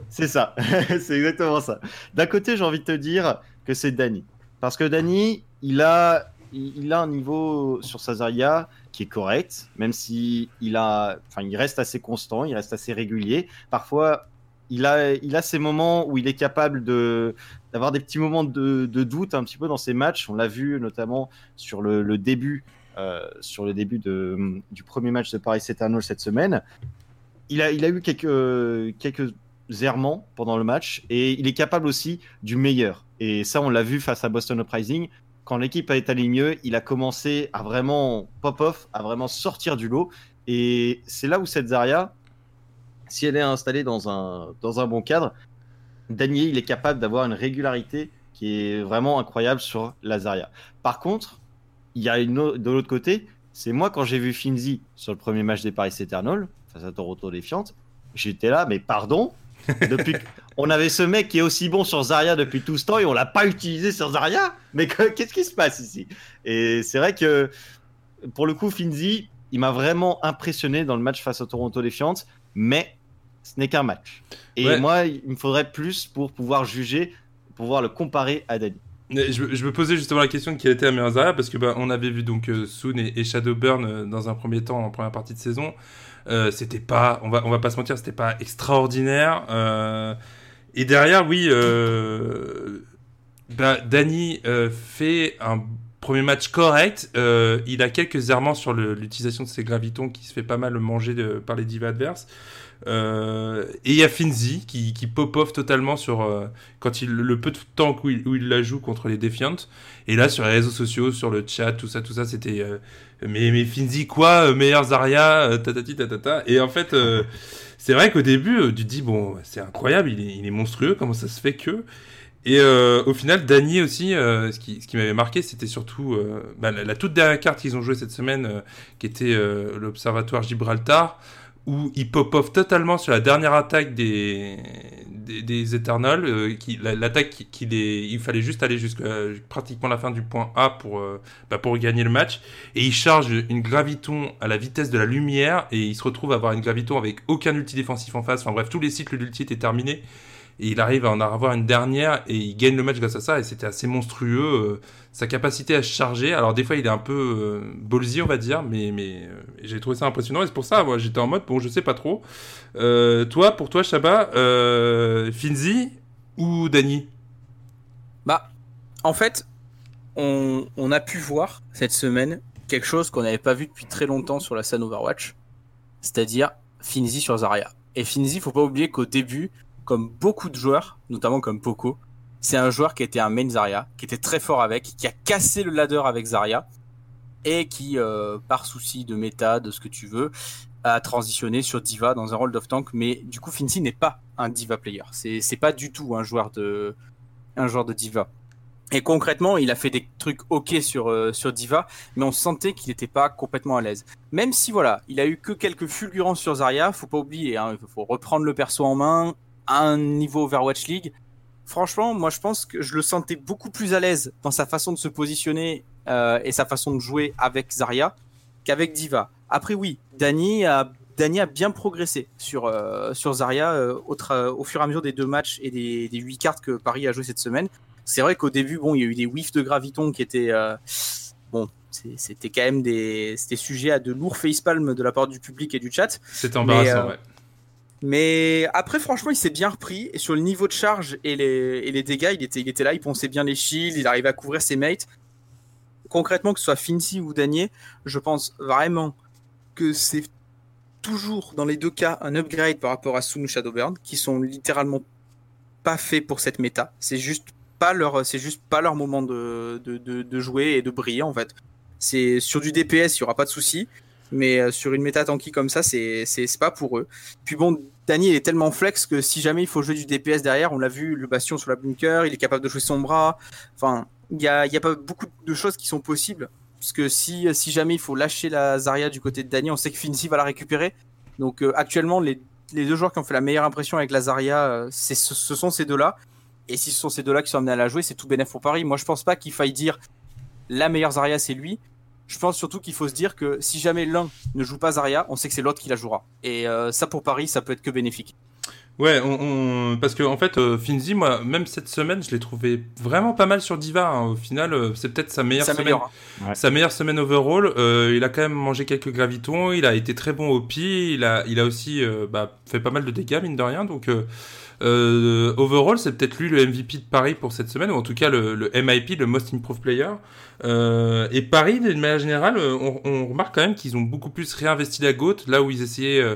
C'est ça, c'est exactement ça. D'un côté, j'ai envie de te dire que c'est Dany. Parce que Dany, il a, il il a un niveau sur sa Zarya qui est correct, même si il, a, enfin, il reste assez constant, il reste assez régulier. Parfois, il a, il a ces moments où il est capable de d'avoir des petits moments de, doute un petit peu dans ses matchs. On l'a vu notamment sur le, début, euh, sur le début de, du premier match de Paris Eternal cette semaine. Il a, il a eu quelques, quelques errements pendant le match et il est capable aussi du meilleur. Et ça, on l'a vu face à Boston Uprising. Quand l'équipe a allée mieux, il a commencé à vraiment pop-off, à vraiment sortir du lot. Et c'est là où cette Zarya, si elle est installée dans un, dans un bon cadre, Daniel, il est capable d'avoir une régularité qui est vraiment incroyable sur la Zarya. Par contre, il y a une autre- de l'autre côté, c'est moi quand j'ai vu Finzi sur le premier match des Paris Eternal face à Toronto Defiant, j'étais là, mais pardon, depuis que- on avait ce mec qui est aussi bon sur Zarya depuis tout ce temps et on l'a pas utilisé sur Zarya. Mais que- qu'est-ce qui se passe ici? Et c'est vrai que pour le coup, Finzi, il m'a vraiment impressionné dans le match face à Toronto Defiant, mais ce n'est qu'un match. Et Ouais. moi, il me faudrait plus pour pouvoir juger, pour pouvoir le comparer à Dani. Mais Je, je me posais justement la question de qui était la meilleure parce que bah, on avait vu donc euh, Soon et, et Shadowburn euh, dans un premier temps en première partie de saison. Euh, c'était pas, on va, on va pas se mentir, c'était pas extraordinaire. Euh, et derrière, oui, bah, Danny fait un premier match correct. Il a quelques errements sur l'utilisation de ses gravitons qui se fait pas mal manger de- par les divas adverses. Euh, et il y a Finzi qui, qui pop-off totalement sur euh, quand il le peu de temps où il, la joue contre les Defiant. Et là sur les réseaux sociaux, sur le chat, tout ça, tout ça, c'était euh, mais mais Finzi quoi, meilleur Zarya, tatati tatata. Et en fait, c'est vrai qu'au début, tu te dis bon, c'est incroyable, il est, monstrueux, comment ça se fait que et au final, Dany aussi, ce qui, m'avait marqué, c'était surtout bah, la, la toute dernière carte qu'ils ont jouée cette semaine, qui était l'Observatoire Gibraltar, où il pop-off totalement sur la dernière attaque des, des, des Eternals. euh, qui, la- L'attaque, qui, qui il fallait juste aller jusqu'à pratiquement la fin du point A pour, euh, bah, pour gagner le match. Et il charge une graviton à la vitesse de la lumière, et il se retrouve à avoir une graviton avec aucun ulti défensif en face. Enfin bref, tous les cycles d'ulti étaient terminés et il arrive à en avoir une dernière et il gagne le match grâce à ça et c'était assez monstrueux euh, sa capacité à charger. Alors des fois il est un peu euh, ballsy on va dire mais euh, j'ai trouvé ça impressionnant et c'est pour ça moi j'étais en mode bon je sais pas trop. Euh, toi pour toi Shaba euh, Finzi ou Dany? Bah, en fait, on, on a pu voir cette semaine quelque chose qu'on n'avait pas vu depuis très longtemps sur la scène Overwatch, c'est-à-dire Finzi sur Zarya. Et Finzi, faut pas oublier qu'au début, comme beaucoup de joueurs, notamment comme Poco, c'est un joueur qui était un main Zarya, qui était très fort avec, qui a cassé le ladder avec Zarya, et qui, euh, par souci de méta, de ce que tu veux, a transitionné sur Diva dans un rôle d'off tank. Mais du coup, Finzi n'est pas un Diva player. C'est pas du tout un joueur de, un Diva. Et concrètement, il a fait des trucs ok sur, euh, Diva, mais on sentait qu'il n'était pas complètement à l'aise. Même si voilà, il a eu que quelques fulgurances sur Zarya, faut pas oublier, hein, il faut reprendre le perso en main à un niveau Overwatch League. Franchement, moi je pense que je le sentais beaucoup plus à l'aise dans sa façon de se positionner euh, et sa façon de jouer avec Zarya qu'avec Diva. Après oui, Dany a, Dany a bien progressé sur, euh, sur Zarya euh, au, fur et à mesure des deux matchs et des, des huit cartes que Paris a joué cette semaine. C'est vrai qu'au début, bon, il y a eu des whiffs de graviton qui étaient euh, bon, c'était quand même des, c'était sujet à de lourds facepalms de la part du public et du chat. c'était embarrassant euh, ouais Mais après, franchement, il s'est bien repris et sur le niveau de charge et les, et les dégâts, il était, il était là, il ponçait bien les shields, il arrivait à couvrir ses mates. Concrètement, que ce soit Fincy ou Danier, je pense vraiment que c'est toujours dans les deux cas un upgrade par rapport à Sun ou Shadowburn, qui sont littéralement pas faits pour cette méta. C'est juste pas leur, c'est juste pas leur moment de, de, de, jouer et de briller en fait. C'est sur du DPS, il y aura pas de souci, mais euh, sur une méta tanky comme ça, c'est pas pour eux. Puis bon, Danny il est tellement flex que si jamais il faut jouer du DPS derrière, on l'a vu, le bastion sur la bunker, il est capable de jouer son bras. Enfin, il y a, y a pas beaucoup de choses qui sont possibles. Parce que si, si jamais il faut lâcher la Zarya du côté de Danny, on sait que Finzi va la récupérer. Donc euh, actuellement, les, les deux joueurs qui ont fait la meilleure impression avec la Zarya, euh, ce sont ces deux-là. Et si ce sont ces deux-là qui sont amenés à la jouer, c'est tout bénéf pour Paris. Moi, je pense pas qu'il faille dire la meilleure Zarya, c'est lui. Je pense surtout qu'il faut se dire que si jamais l'un ne joue pas Zarya, on sait que c'est l'autre qui la jouera. Et euh, ça, pour Paris, ça peut être que bénéfique. Ouais, on, on- parce que en fait, euh, Finzi, moi, même cette semaine, je l'ai trouvé vraiment pas mal sur Diva. hein. Au final, euh, c'est peut-être sa meilleure Ça semaine. hein. Sa meilleure semaine overall, euh, il a quand même mangé quelques gravitons, il a été très bon au pied, il a, il a aussi euh, bah, fait pas mal de dégâts, mine de rien. Donc, euh, overall, c'est peut-être lui le MVP de Paris pour cette semaine, ou en tout cas le, MIP, le Most Improved Player. Euh, et Paris, d'une manière générale, on, on remarque quand même qu'ils ont beaucoup plus réinvesti la GOAT, là où ils essayaient euh,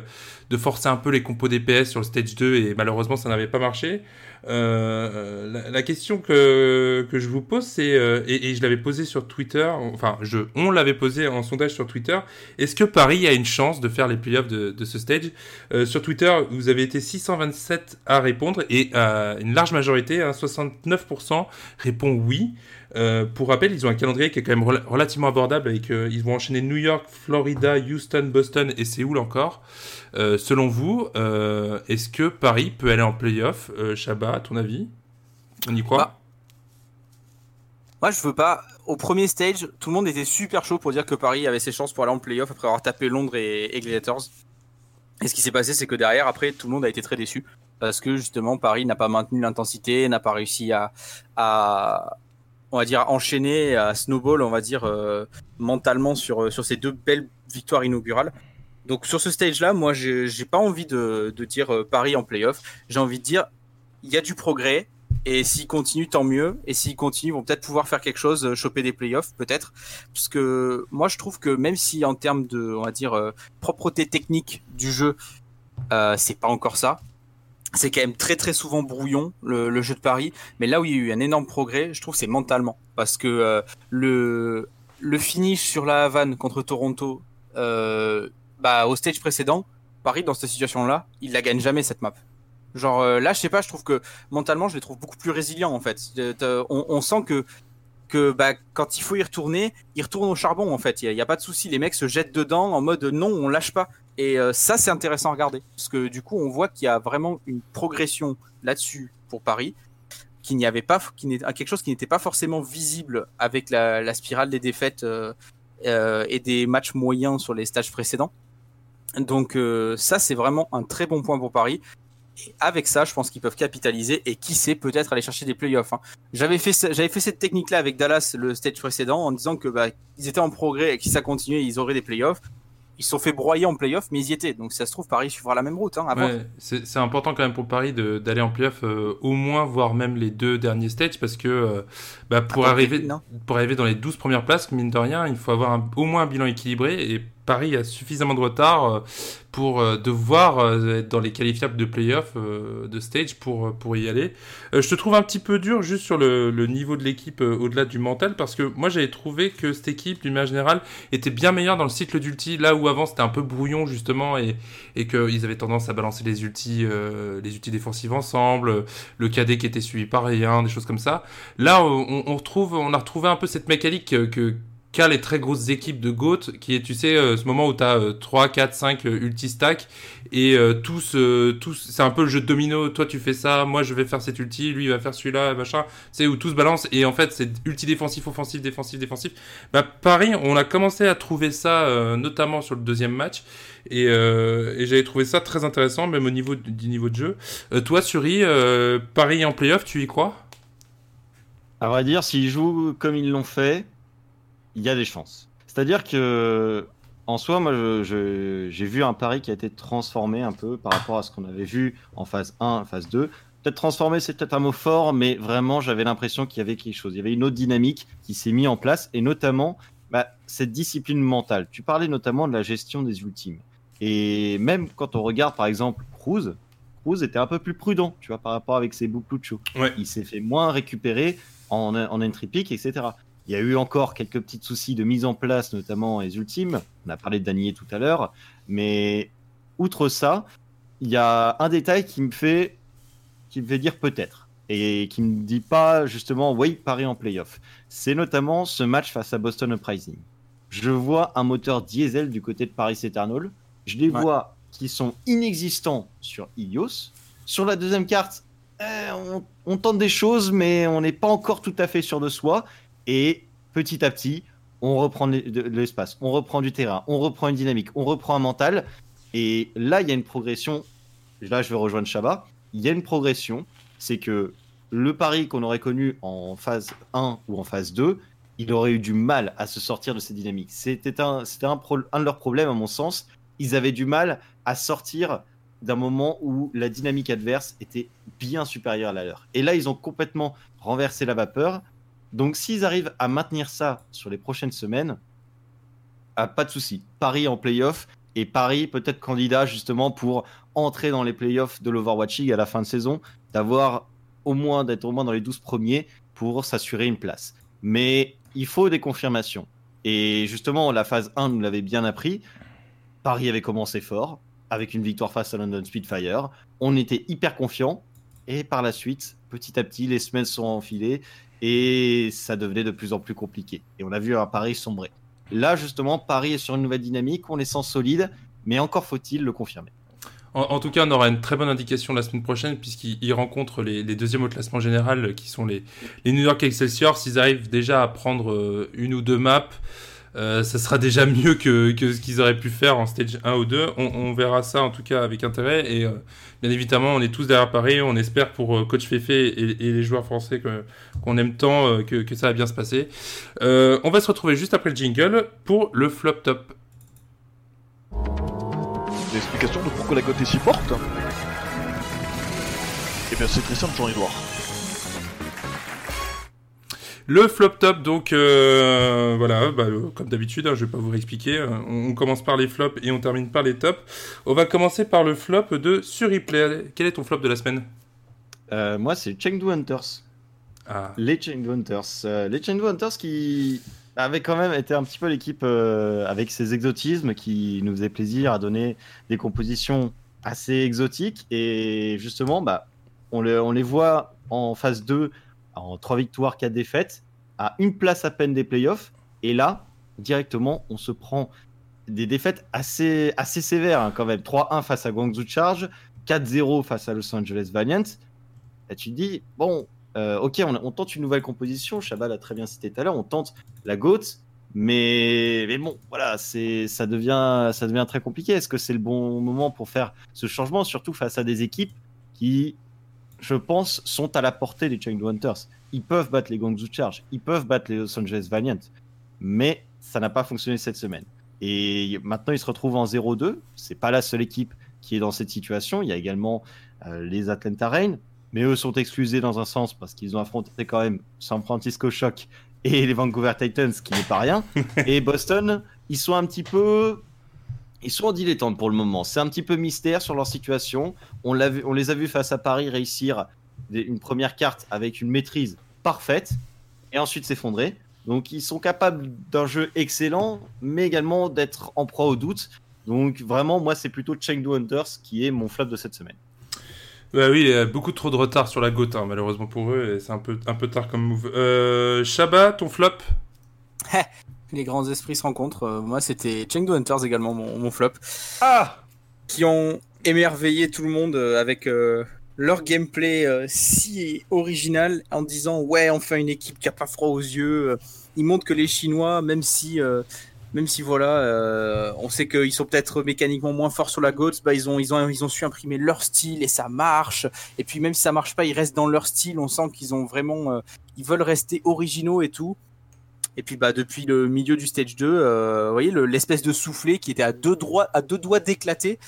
de forcer un peu les compos DPS sur le stage 2, et malheureusement ça n'avait pas marché. Euh, la, la question que, que je vous pose, c'est, euh, et, et je l'avais posé sur Twitter, enfin, je, on l'avait posé en sondage sur Twitter, est-ce que Paris a une chance de faire les playoffs de, de ce stage? Euh, Sur Twitter, vous avez été 627 à répondre, et euh, une large majorité, hein, 69%, répond oui. Euh, pour rappel, ils ont un calendrier qui est quand même rela- relativement abordable, avec, euh, ils vont enchaîner New York, Florida, Houston, Boston et Séoul encore. Euh, selon vous, euh, est-ce que Paris peut aller en playoff? Chabat, à ton avis? On y croit? Bah, Moi, je veux pas. Au premier stage, tout le monde était super chaud pour dire que Paris avait ses chances pour aller en playoff après avoir tapé Londres et, et Gladiators. Et ce qui s'est passé, c'est que derrière, après, tout le monde a été très déçu. Parce que justement, Paris n'a pas maintenu l'intensité, n'a pas réussi à, on va dire, enchaîner, à snowball, on va dire, euh, mentalement sur, euh, sur ces deux belles victoires inaugurales. Donc sur ce stage-là, moi, j'ai pas envie de, dire euh, Paris en playoff. J'ai envie de dire, il y a du progrès, Et s'ils continuent, tant mieux. Et s'ils continuent, ils vont peut-être pouvoir faire quelque chose, choper des playoffs, peut-être. Parce que moi, je trouve que même si en termes de, on va dire, propreté technique du jeu, c'est pas encore ça. C'est quand même très très souvent brouillon le, jeu de Paris. Mais là où il y a eu un énorme progrès, je trouve, c'est mentalement. Parce que euh, le le finish sur la Havane contre Toronto, euh, bah au stage précédent, Paris dans cette situation-là, il la gagne jamais cette map. Genre euh, là, je sais pas, je trouve que mentalement, je les trouve beaucoup plus résilients en fait. On sent que que bah, quand il faut y retourner, ils retournent au charbon en fait. Il y, a- pas de souci, les mecs se jettent dedans en mode non, on lâche pas. Et euh, ça, c'est intéressant à regarder parce que du coup, on voit qu'il y a vraiment une progression là-dessus pour Paris, n'y avait pas, quelque chose qui n'était pas forcément visible avec la, spirale des défaites euh, euh, et des matchs moyens sur les stages précédents. Donc ça, c'est vraiment un très bon point pour Paris. Et avec ça, je pense qu'ils peuvent capitaliser et qui sait peut-être aller chercher des playoffs. hein. J'avais fait j'avais fait cette technique-là avec Dallas le stage précédent en disant que bah, ils étaient en progrès et que si ça continuait, ils auraient des playoffs. Ils se sont fait broyer en playoffs, mais ils y étaient. Donc si ça se trouve, Paris suivra la même route. Hein. Ouais, c'est important quand même pour Paris d'aller en playoff, euh, au moins voire même les deux derniers stages, parce que euh, bah, pour, arriver, non pour arriver dans les 12 premières places, mine de rien, il faut avoir un- au moins un bilan équilibré, et Paris a suffisamment de retard euh, pour euh, devoir euh, être dans les qualifiables de playoff de stage pour, pour y aller. Je te trouve un petit peu dur juste sur le, niveau de l'équipe au-delà du mental, parce que moi j'avais trouvé que cette équipe, d'une manière générale, était bien meilleure dans le cycle d'ulti, là où avant c'était un peu brouillon justement, et, et qu'ils avaient tendance à balancer les ultis, les ultis défensifs ensemble, le KD qui était suivi par rien, des choses comme ça. Là, on, retrouve, on a retrouvé un peu cette mécanique que, que qu'a les très grosses équipes de GOAT, qui est, tu sais, euh, ce moment où tu as 3, 4, 5 ulti stack, et euh, tous, euh, tous c'est un peu le jeu de domino, toi tu fais ça, moi je vais faire cet ulti, lui il va faire celui-là, machin, sais, où tout se balance, et en fait c'est ulti défensif, offensif, défensif, défensif. Bah, Paris, on a commencé à trouver ça, euh, notamment sur le deuxième match, et, euh, et j'avais trouvé ça très intéressant, même au niveau du, niveau de jeu. Euh, toi, Suri, euh, Paris en playoff, tu y crois? À vrai dire, s'ils jouent comme ils l'ont fait, il y a des chances. C'est-à-dire que, en soi, moi, j'ai vu un pari qui a été transformé un peu par rapport à ce qu'on avait vu en phase 1, phase 2. Peut-être transformé, c'est peut-être un mot fort, mais vraiment, j'avais l'impression qu'il y avait quelque chose. Il y avait une autre dynamique qui s'est mise en place, et notamment bah, cette discipline mentale. Tu parlais notamment de la gestion des ultimes. Et même quand on regarde, par exemple, Cruz, Cruz était un peu plus prudent, tu vois, par rapport avec ses Buklucho. Ouais. Il s'est fait moins récupérer en, en entry pick, etc. Il y a eu encore quelques petits soucis de mise en place, notamment les ultimes. On a parlé de Danier tout à l'heure. Mais outre ça, il y a un détail qui me fait, qui me fait dire peut-être. Et qui me dit pas justement, oui, Paris en playoff. C'est notamment ce match face à Boston Uprising. Je vois un moteur diesel du côté de Paris Eternal. Je les Ouais. vois qui sont inexistants sur Ilios. Sur la deuxième carte, on, on tente des choses, mais on n'est pas encore tout à fait sûr de soi. Et petit à petit, on reprend de l'espace, on reprend du terrain, on reprend une dynamique, on reprend un mental. Et là, il y a une progression. Là, je vais rejoindre Chabat. Il y a une progression. C'est que le pari qu'on aurait connu en phase 1 ou en phase 2, il aurait eu du mal à se sortir de ces dynamiques. C'était un de leurs problèmes, à mon sens. Ils avaient du mal à sortir d'un moment où la dynamique adverse était bien supérieure à la leur. Et là, ils ont complètement renversé la vapeur. Donc, s'ils arrivent à maintenir ça sur les prochaines semaines, ah, pas de souci. Paris en playoff et Paris peut-être candidat justement pour entrer dans les playoffs de l'Overwatch League à la fin de saison, d'avoir au moins d'être au moins dans les 12 premiers pour s'assurer une place. Mais il faut des confirmations. Et justement, la phase 1 nous l'avait bien appris. Paris avait commencé fort avec une victoire face à London Spitfire. On était hyper confiant et par la suite, petit à petit, les semaines sont enfilées et ça devenait de plus en plus compliqué. Et on a vu un Paris sombrer. Là, justement, Paris est sur une nouvelle dynamique, on les sent solides, mais encore faut-il le confirmer. En, tout cas, on aura une très bonne indication la semaine prochaine, puisqu'ils ils rencontrent les, les deuxièmes au classement général, qui sont les, les New York Excelsior. S'ils arrivent déjà à prendre euh, une ou deux maps, euh, ça sera déjà mieux que, que ce qu'ils auraient pu faire en stage 1 ou 2. On, verra ça en tout cas avec intérêt. Et euh, bien évidemment, on est tous derrière Paris. On espère pour euh, Coach Fefe et, les joueurs français qu'on aime tant que, que ça va bien se passer. On va se retrouver juste après le jingle pour le flop top. L'explication de pourquoi la cote est si forte Eh bien c'est très simple Jean-Edouard. Le flop top, donc euh, voilà, bah, euh, comme d'habitude, hein, je vais pas vous réexpliquer. euh, on, on commence par les flops et on termine par les tops. On va commencer par le flop de Surreplay. Quel est ton flop de la semaine? Euh, moi, c'est Chengdu Hunters. Ah, Les Chengdu Hunters. Les Chengdu Hunters qui avaient quand même été un petit peu l'équipe avec ses exotismes qui nous faisait plaisir à donner des compositions assez exotiques. Et justement, bah, on, le- on les voit en phase 2, en 3 victoires, 4 défaites, à une place à peine des playoffs. Et là, directement, on se prend des défaites assez, assez sévères hein, quand même. 3-1 face à Guangzhou Charge, 4-0 face à Los Angeles Valiant. Et tu te dis, bon, euh, ok, on, on tente une nouvelle composition. Chabat l'a très bien cité tout à l'heure. On tente la GOAT, mais, mais bon, voilà, ça devient ça devient très compliqué. Est-ce que c'est le bon moment pour faire ce changement, surtout face à des équipes qui, je pense, sont à la portée des Chengdu Hunters. Ils peuvent battre les Guangzhou Charge, ils peuvent battre les Los Angeles Valiant, mais ça n'a pas fonctionné cette semaine. Et maintenant, ils se retrouvent en 0-2. C'est pas la seule équipe qui est dans cette situation. Il y a également euh, les Atlanta Reign, mais eux sont exclusés dans un sens parce qu'ils ont affronté quand même San Francisco Shock et les Vancouver Titans, ce qui n'est pas rien. et Boston, ils sont un petit peu. Ils sont en dilettante pour le moment. C'est un petit peu mystère sur leur situation. On, l'a vu- on les a vus face à Paris réussir des- une première carte avec une maîtrise parfaite et ensuite s'effondrer. Donc ils sont capables d'un jeu excellent, mais également d'être en proie au doute. Donc vraiment, moi, c'est plutôt Chengdu Hunters qui est mon flop de cette semaine. bah oui, il y a beaucoup trop de retard sur la GOAT, hein, malheureusement pour eux, et c'est un peu, un peu tard comme move. Euh, Shabba, ton flop? Les grands esprits se rencontrent. Euh, moi, c'était Chengdu Hunters également, mon, mon flop. Ah Qui ont émerveillé tout le monde euh, avec euh, leur gameplay euh, si original en disant Ouais, enfin une équipe qui a pas froid aux yeux. Ils montrent que les Chinois, même si. euh, même si voilà, on sait qu'ils sont peut-être mécaniquement moins forts sur la GOAT, bah ils ont, ils, ont, ils ont su imprimer leur style et ça marche. Et puis même si ça marche pas, ils restent dans leur style. On sent qu'ils ont vraiment, ils veulent rester originaux et tout. Et puis bah depuis le milieu du stage 2, euh, vous voyez le- l'espèce de soufflet qui était à deux, droits, à deux doigts d'éclater,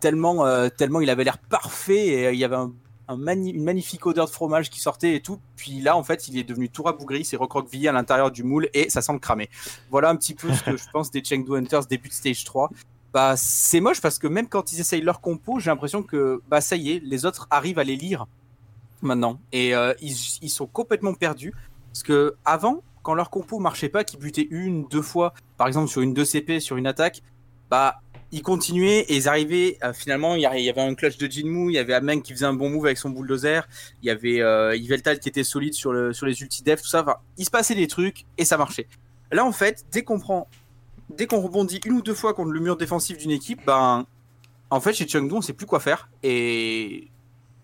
tellement, euh, tellement il avait l'air parfait et euh, il y avait un, une magnifique odeur de fromage qui sortait et tout. Puis là en fait il est devenu tout rabougri, c'est recroquevillé à l'intérieur du moule et ça semble cramer. Voilà un petit peu ce que je pense des Chengdu Hunters début de stage 3. Bah c'est moche parce que même quand ils essayent leur compo, j'ai l'impression que bah ça y est, les autres arrivent à les lire maintenant et ils, ils sont complètement perdus parce que avant quand leur compo marchait pas, qu'ils butaient une, deux fois, par exemple sur une 2CP, sur une attaque, bah ils continuaient et ils arrivaient. euh, finalement, il y avait un clutch de Jinmu, il y avait Ameng qui faisait un bon move avec son bulldozer, il y avait euh, Yveltal qui était solide sur, le, sur les ulti-def, tout ça. Enfin, il se passait des trucs et ça marchait. Là, en fait, dès qu'on prend, dès qu'on rebondit une ou deux fois contre le mur défensif d'une équipe, ben, en fait, chez Chengdu, on sait plus quoi faire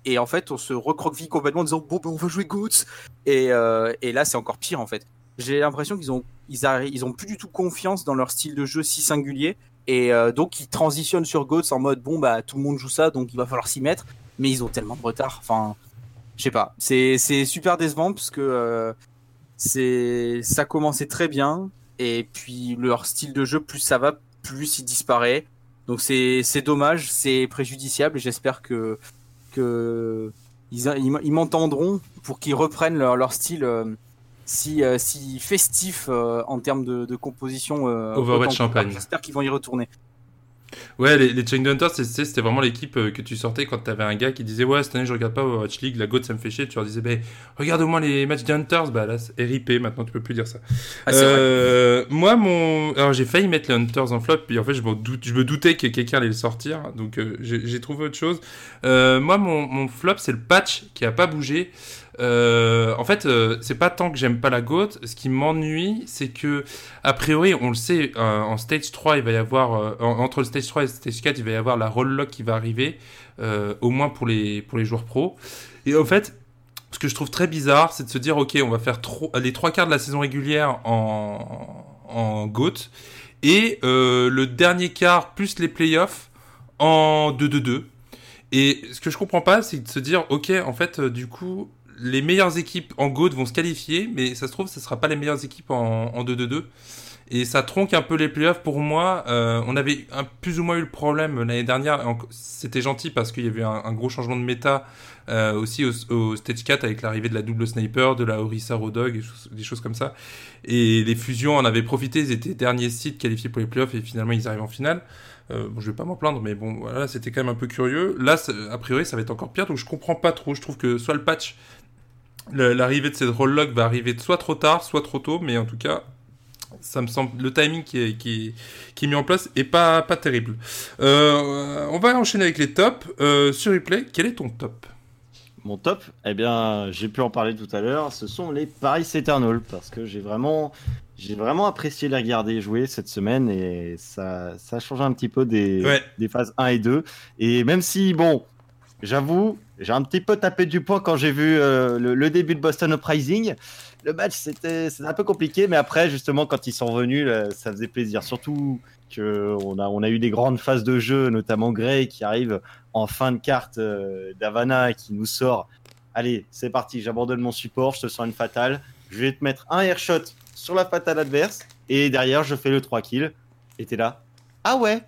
et en fait, on se recroqueville complètement en disant bon, ben, on va jouer Goats et, euh, et là, c'est encore pire en fait j'ai l'impression qu'ils ont ils, ont plus du tout confiance dans leur style de jeu si singulier. Et euh, donc ils transitionnent sur Goats en mode bon bah tout le monde joue ça donc il va falloir s'y mettre. Mais ils ont tellement de retard. Enfin je sais pas. C'est super décevant parce que euh, c'est ça commençait très bien. Et puis leur style de jeu plus ça va plus il disparaît. Donc c'est dommage. C'est préjudiciable. J'espère que que ils, ils m'entendront pour qu'ils reprennent leur, leur style euh, si, euh, si festif euh, en termes de, de composition. euh, Overwatch Champagne. J'espère qu'ils vont y retourner. Ouais, les, les Hunters, c'était vraiment l'équipe que tu sortais quand t'avais un gars qui disait Ouais, cette année je regarde pas Overwatch League, la GOAT ça me fait chier. Tu leur disais bah, Regarde au moins les matchs des Hunters. Bah là, c'est RIP, maintenant tu peux plus dire ça. Ah. Euh, moi, mon. Alors j'ai failli mettre les Hunters en flop, puis en fait je me, doute, je me doutais que quelqu'un allait le sortir, donc euh, j'ai j'ai trouvé autre chose. Euh, moi, mon, mon flop, c'est le patch qui a pas bougé. Euh, en fait, euh, c'est pas tant que j'aime pas la GOAT, ce qui m'ennuie, c'est que, a priori, on le sait, euh, en stage 3, il va y avoir, euh, en- entre le stage 3 et le stage 4, il va y avoir la roll lock qui va arriver, au moins pour les, pour les joueurs pro. Et en fait, ce que je trouve très bizarre, c'est de se dire, ok, on va faire les trois quarts de la saison régulière en, en GOAT, et le dernier quart plus les playoffs en 2-2-2. Et ce que je comprends pas, c'est de se dire, ok, en fait, du coup, les meilleures équipes en GOAT vont se qualifier, mais ça se trouve, ce sera pas les meilleures équipes en, en 2-2-2. et ça tronque un peu les playoffs pour moi. Euh, on avait un, plus ou moins eu le problème l'année dernière. C'était gentil parce qu'il y avait un, gros changement de méta euh, aussi au, Stage 4 avec l'arrivée de la double sniper, de la Orisa Rodog, des choses, comme ça. Et les fusions en avaient profité. Ils étaient derniers sites qualifiés pour les playoffs et finalement ils arrivent en finale. Euh, bon, je vais pas m'en plaindre, mais bon, voilà, c'était quand même un peu curieux. Là, a priori, ça va être encore pire, donc je comprends pas trop. Je trouve que soit le patch, l'arrivée de cette roll va arriver soit trop tard, soit trop tôt, mais en tout cas, ça me semble le timing qui est, qui est, qui est mis en place est pas, pas terrible. Euh, on va enchaîner avec les tops. Euh, sur replay, quel est ton top? Mon top, eh bien, j'ai pu en parler tout à l'heure, ce sont les Paris Eternal, parce que j'ai vraiment, j'ai vraiment apprécié les regarder jouer cette semaine et ça, ça a changé un petit peu des, Ouais. des phases 1 et 2. Et même si, bon, j'avoue, j'ai un petit peu tapé du poing quand j'ai vu euh, le, début de Boston Uprising. Le match, c'était un peu compliqué, mais après, justement, quand ils sont revenus, là, ça faisait plaisir. Surtout qu'on a, on a eu des grandes phases de jeu, notamment Gray qui arrive en fin de carte euh, d'Havana et qui nous sort Allez, c'est parti, j'abandonne mon support, je te sens une fatale. Je vais te mettre un airshot sur la fatale adverse et derrière, je fais le 3 kills. Et t'es là. Ah ouais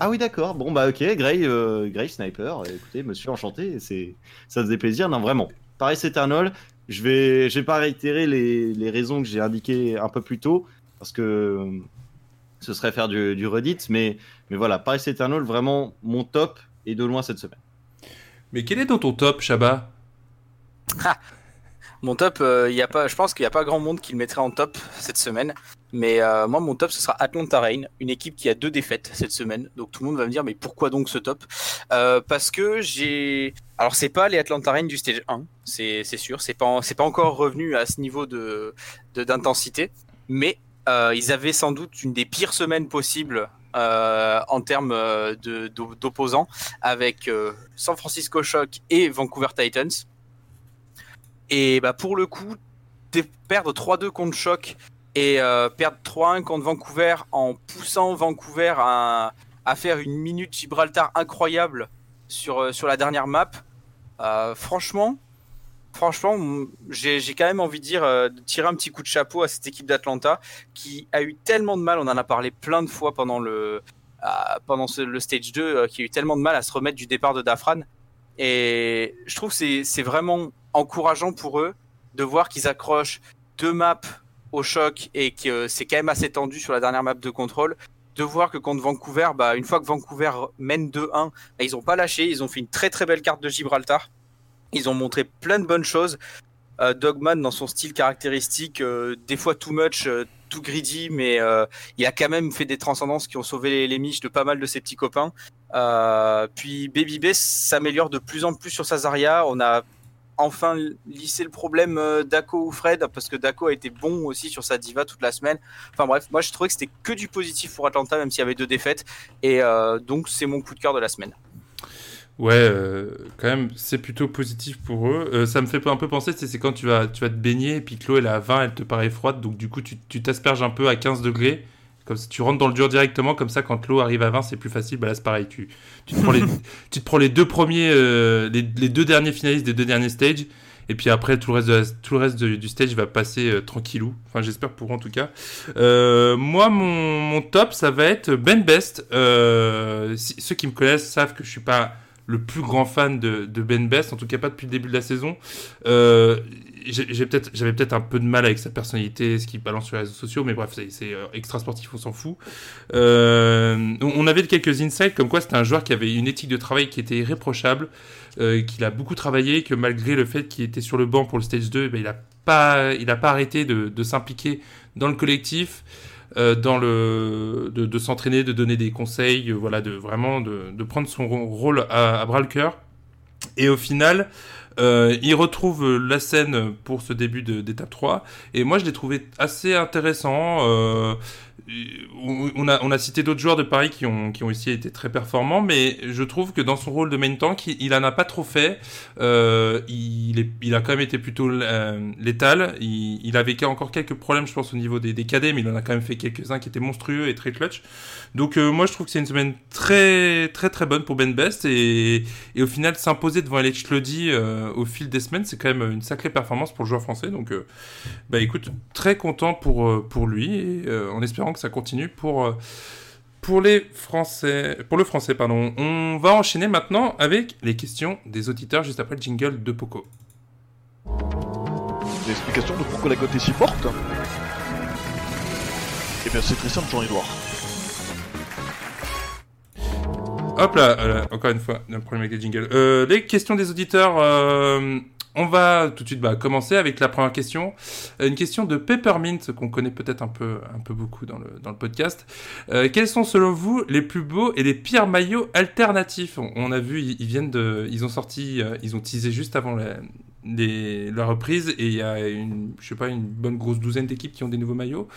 Ah oui, d'accord. Bon, bah ok, Gray, euh, Gray Sniper. Écoutez, monsieur, enchanté. C'est, ça faisait plaisir. Non, vraiment. Paris Eternal, je vais, je vais pas réitérer les, les raisons que j'ai indiquées un peu plus tôt parce que euh, ce serait faire du, du Reddit. Mais, mais voilà, Paris Eternal, vraiment mon top et de loin cette semaine. Mais quel est dans ton top, Shabba? Mon top, euh, y a pas, je pense qu'il n'y a pas grand monde qui le mettrait en top cette semaine. Mais euh, moi, mon top, ce sera Atlanta Reign, une équipe qui a deux défaites cette semaine. Donc tout le monde va me dire, mais pourquoi donc ce top? Euh, Parce que j'ai. Alors, c'est pas les Atlanta Reign du stage 1, c'est sûr. C'est pas, pas encore revenu à ce niveau de de- d'intensité. mais euh, ils avaient sans doute une des pires semaines possibles en termes d'opposants avec San Francisco Shock et Vancouver Titans. Et bah, pour le coup, perdre 3-2 contre Shock et euh, perdre 3-1 contre Vancouver en poussant Vancouver à, faire une minute Gibraltar incroyable sur, euh, sur la dernière map, euh, franchement, franchement, j'ai quand même envie de dire de tirer un petit coup de chapeau à cette équipe d'Atlanta qui a eu tellement de mal, on en a parlé plein de fois pendant le, pendant le stage 2, euh, qui a eu tellement de mal à se remettre du départ de Dafran. Et je trouve c'est- c'est vraiment encourageant pour eux de voir qu'ils accrochent deux maps au choc et que c'est quand même assez tendu sur la dernière map de contrôle. De voir que contre Vancouver, bah, une fois que Vancouver mène 2-1, bah, ils n'ont pas lâché, ils ont fait une très très belle carte de Gibraltar. Ils ont montré plein de bonnes choses. Euh, Dogman, dans son style caractéristique, euh, des fois too much, euh, too greedy, mais euh, il a quand même fait des transcendances qui ont sauvé les, les miches de pas mal de ses petits copains. Euh, puis Baby Bass s'améliore de plus en plus sur sa Zarya. On a enfin lissé le problème euh, Dako ou Fred, parce que Dako a été bon aussi sur sa diva toute la semaine. Enfin bref, moi je trouvais que c'était que du positif pour Atlanta, même s'il y avait deux défaites. Et euh, donc c'est mon coup de cœur de la semaine. Ouais, euh, quand même, c'est plutôt positif pour eux. Ça me fait un peu penser, c'est quand tu vas, tu te baigner et puis que l'eau elle est à 20, elle te paraît froide, donc du coup tu t'asperges un peu à 15 degrés. Comme ça, tu rentres dans le dur directement, comme ça quand l'eau arrive à 20, c'est plus facile. Bah là c'est pareil, tu, tu, te prends les, tu te prends les deux premiers, euh, les, deux derniers finalistes des deux derniers stages, et puis après tout le reste, tout le reste du stage va passer euh, tranquillou. Enfin j'espère pour en tout cas. Euh, moi mon, top ça va être Ben Best. Si- ceux qui me connaissent savent que je suis pas le plus grand fan de, Ben Best, en tout cas pas depuis le début de la saison. J'avais peut-être un peu de mal avec sa personnalité, ce qu'il balance sur les réseaux sociaux, mais bref, c'est- euh, extra sportif, on s'en fout. Euh, on avait quelques insights comme quoi c'était un joueur qui avait une éthique de travail qui était irréprochable, euh, qu'il a beaucoup travaillé, que malgré le fait qu'il était sur le banc pour le stage 2, ben, il a pas, il a pas arrêté de, de s'impliquer dans le collectif. euh, dans le de, de s'entraîner, de donner des conseils, euh, voilà, de vraiment de, de prendre son rôle à, à bras le cœur. Et au final, euh, il retrouve euh, la scène pour ce début d'étape 3. Et moi, je l'ai trouvé assez intéressant. Euh, on a, on a cité d'autres joueurs de Paris qui ont, qui ont aussi été très performants, mais je trouve que dans son rôle de main tank, il, il en a pas trop fait. Euh, il, est, il a quand même été plutôt euh, létal. Il, il avait encore quelques problèmes, je pense, au niveau des, des cadets, mais il en a quand même fait quelques-uns qui étaient monstrueux et très clutch. Donc euh, moi, je trouve que c'est une semaine très très très bonne pour Ben Best et, et au final s'imposer devant LH Lodi euh, au fil des semaines, c'est quand même une sacrée performance pour le joueur français. Donc, euh, bah écoute, très content pour pour lui et en espérant que que ça continue pour, euh, pour les Français, pour le français, pardon. On va enchaîner maintenant avec les questions des auditeurs juste après le jingle de Poco. L'explication de pourquoi la cote est si forte? Eh bien, c'est très simple, Jean-Edouard. Hop là, euh, encore une fois, un problème avec les jingles. Euh, les questions des auditeurs. euh, on va tout de suite bah, commencer avec la première question. Une question de Peppermint qu'on connaît peut-être un peu, beaucoup dans le, podcast. Euh, quels sont selon vous les plus beaux et les pires maillots alternatifs? On, on a vu, ils, ils viennent de, ils ont sorti, euh, ils ont teasé juste avant la, les- la reprise et il y a une, je sais pas, une bonne grosse douzaine d'équipes qui ont des nouveaux maillots.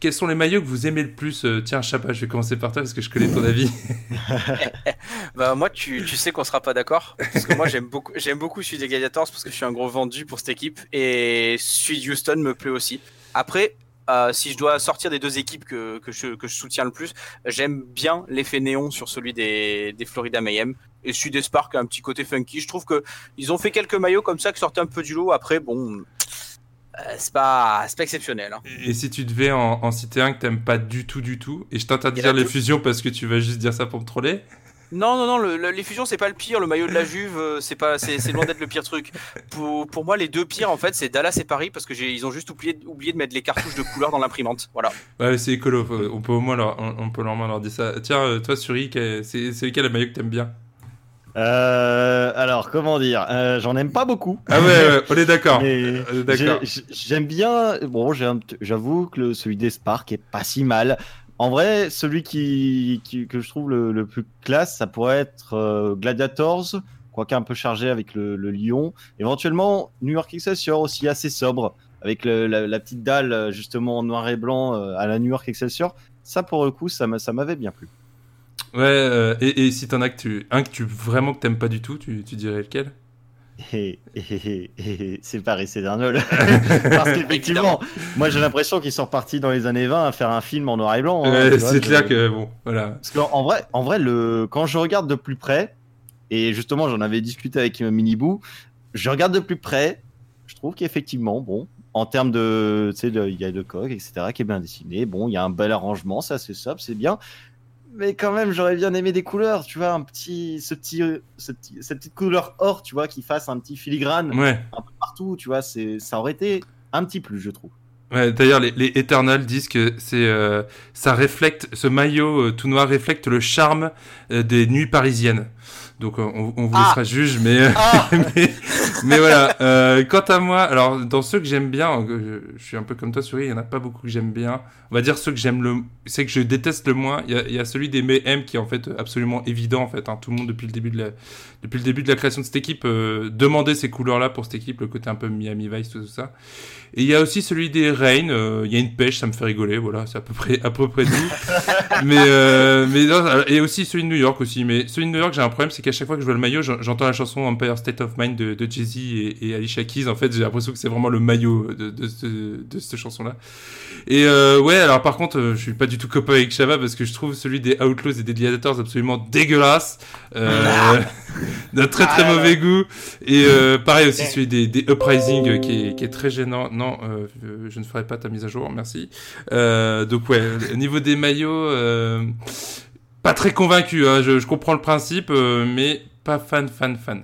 Quels sont les maillots que vous aimez le plus Euh, Tiens, Chapa, je vais commencer par toi parce que je connais ton avis. Bah moi tu, tu sais qu'on sera pas d'accord parce que moi j'aime beaucoup j'aime beaucoup celui des Gladiators parce que je suis un gros vendu pour cette équipe et celui de Houston me plaît aussi. Après euh, si je dois sortir des deux équipes que, que, je, que je soutiens le plus, j'aime bien l'effet néon sur celui des, des Florida Mayhem et celui des Sparks a un petit côté funky. Je trouve que ils ont fait quelques maillots comme ça qui sortaient un peu du lot. Après bon euh, c'est pas c'est pas exceptionnel. hein. Et si tu devais en, en citer un que t'aimes pas du tout, du tout, et je t'interdis les fusions parce que tu vas juste dire ça pour me troller. Non, non, non, le- le- les fusions, c'est pas le pire. Le maillot de la Juve, euh, c'est pas, c'est c'est loin d'être le pire truc. Pour, pour moi, les deux pires, en fait, c'est Dallas et Paris parce que j'ai, ils ont juste oublié, oublié de mettre les cartouches de couleur dans l'imprimante. Voilà. Ouais, c'est écolo, on peut au moins leur, on, on peut leur dire ça. Tiens, euh, toi, Suri, c'est c'est lequel le maillot que t'aimes bien? Euh, alors, comment dire? Euh, J'en aime pas beaucoup. Ah ouais, ouais, on est d'accord. Mais On est d'accord. j'ai- J'aime bien. Bon, j'avoue que le- celui des Spark est pas si mal. En vrai, celui que je trouve le, plus classe, ça pourrait être euh, Gladiators, quoique un peu chargé avec le, lion. Éventuellement, New York Excelsior aussi assez sobre, avec la, petite dalle euh, justement en noir et blanc euh, à la New York Excelsior. Ça, pour le coup, ça m'a- ça m'avait bien plu. Ouais, et, si t'en as un que tu vraiment que t'aimes pas du tout, tu dirais lequel? Et, et- et- et- c'est Paris Cédernol. Parce qu'effectivement, moi j'ai l'impression qu'ils sont repartis dans les années 20 à faire un film en noir et blanc. hein, c'est je- clair que bon, voilà. Parce qu'en en vrai, en vrai le... quand je regarde de plus près, et justement j'en avais discuté avec Miniboo, je regarde de plus près, je trouve qu'effectivement, bon, en termes de. Tu sais, de- il y a de coq, etc., qui est bien dessiné. Bon, il y a un bel arrangement, ça c'est sobre, c'est bien. Mais quand même, j'aurais bien aimé des couleurs, tu vois, un petit, ce petit, ce petit, cette petite couleur or, tu vois, qui fasse un petit filigrane Ouais. un peu partout, tu vois, c'est, ça aurait été un petit plus, je trouve. Ouais, d'ailleurs, les, les Eternals disent que c'est, euh, ça reflète, ce maillot euh, tout noir reflète le charme euh, des nuits parisiennes. Donc, on, on vous Ah. laissera juge, mais, mais, mais voilà. Euh, quant à moi, alors, dans ceux que j'aime bien, je, je suis un peu comme toi, Souris, il y en a pas beaucoup que j'aime bien. On va dire ceux que j'aime le, c'est que je déteste le moins. Il y a, il y a celui des M qui est en fait absolument évident, en fait. hein. Tout le monde, depuis le début de la, depuis le début de la création de cette équipe, euh, demandait ces couleurs-là pour cette équipe, le côté un peu Miami Vice, tout ça. Et il y a aussi celui des Rain, euh, il y a une pêche, ça me fait rigoler, voilà, c'est à peu près, à peu près tout. mais, euh, mais non, et aussi celui de New York aussi. Mais celui de New York, j'ai un problème, c'est qu'à chaque fois que je vois le maillot, j'en- j'entends la chanson Empire State of Mind de, de Jay-Z et, et Alicia Keys. En fait, j'ai l'impression que c'est vraiment le maillot de, de, ce- de cette chanson-là. Et euh, ouais, alors par contre, euh, je suis pas du tout copain avec Shava parce que je trouve celui des Outlaws et des Gladiators absolument dégueulasse. Euh, d'un très très mauvais goût. Et pareil aussi celui des, des Uprising qui est, qui est très gênant. Non, je ne ferai pas ta mise à jour, merci. Donc ouais, au niveau des maillots, pas très convaincu. Hein, je, je comprends le principe, euh, mais pas fan, fan, fan.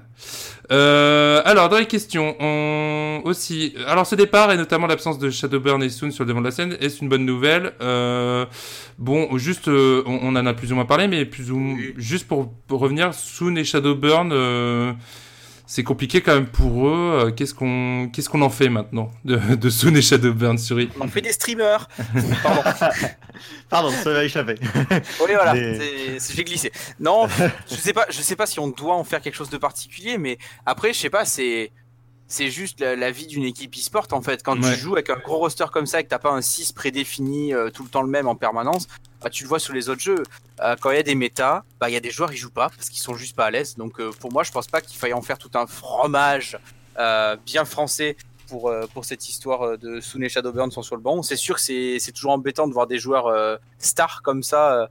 Euh, alors, dans les questions, on aussi. Alors, ce départ et notamment l'absence de Shadowburn et Soon sur le devant de la scène, est-ce une bonne nouvelle? Euh, Bon, juste, euh, on, on en a plus ou moins parlé, mais plus ou juste pour, pour revenir, Soon et Shadowburn, euh, c'est compliqué quand même pour eux. Euh, Qu'est-ce qu'on qu'est-ce qu'on en fait maintenant de, de Soon et Shadowburn, Suri On fait des streamers. Pardon. Pardon, ça va échapper. Oui, voilà. Mais- J'ai glissé. Non, je sais pas. Je sais pas si on doit en faire quelque chose de particulier, mais après, je sais pas. C'est c'est juste la, la vie d'une équipe e-sport en fait. Quand Ouais. tu joues avec un gros roster comme ça et que t'as pas un 6 prédéfini euh, tout le temps le même en permanence, bah, tu le vois sur les autres jeux. Euh, quand il y a des méta, bah il y a des joueurs ils jouent pas parce qu'ils sont juste pas à l'aise. Donc euh, pour moi, je pense pas qu'il faille en faire tout un fromage euh, bien français pour, euh, pour cette histoire euh, de Soon et Shadowburn sont sur le banc. C'est sûr que c'est c'est toujours embêtant de voir des joueurs euh, stars comme ça euh,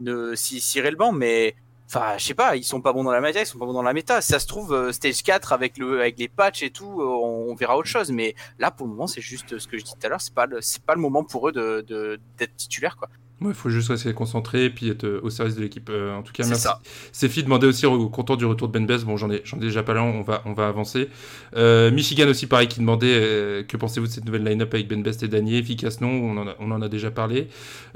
de s'y cirer le banc, mais enfin, je sais pas, ils sont pas bons dans la méta, ils sont pas bons dans la méta. Si ça se trouve, euh, stage 4 avec, le, avec les patchs et tout, euh, on, verra autre chose. Mais là, pour le moment, c'est juste ce que je dis tout à l'heure, c'est pas, le- pas le moment pour eux de, de, d'être titulaires, quoi. Il faut juste rester concentré et puis être euh, au service de l'équipe. Euh, en tout cas, C'est merci. ça. Sefi demandait aussi au content du retour de Ben Bess. Bon, j'en ai, j'en ai déjà pas là, on va, on va avancer. Euh, Michigan aussi, pareil, qui demandait euh, que pensez-vous de cette nouvelle line-up avec Ben Best et Danier Efficace, non on en, a, on en a déjà parlé.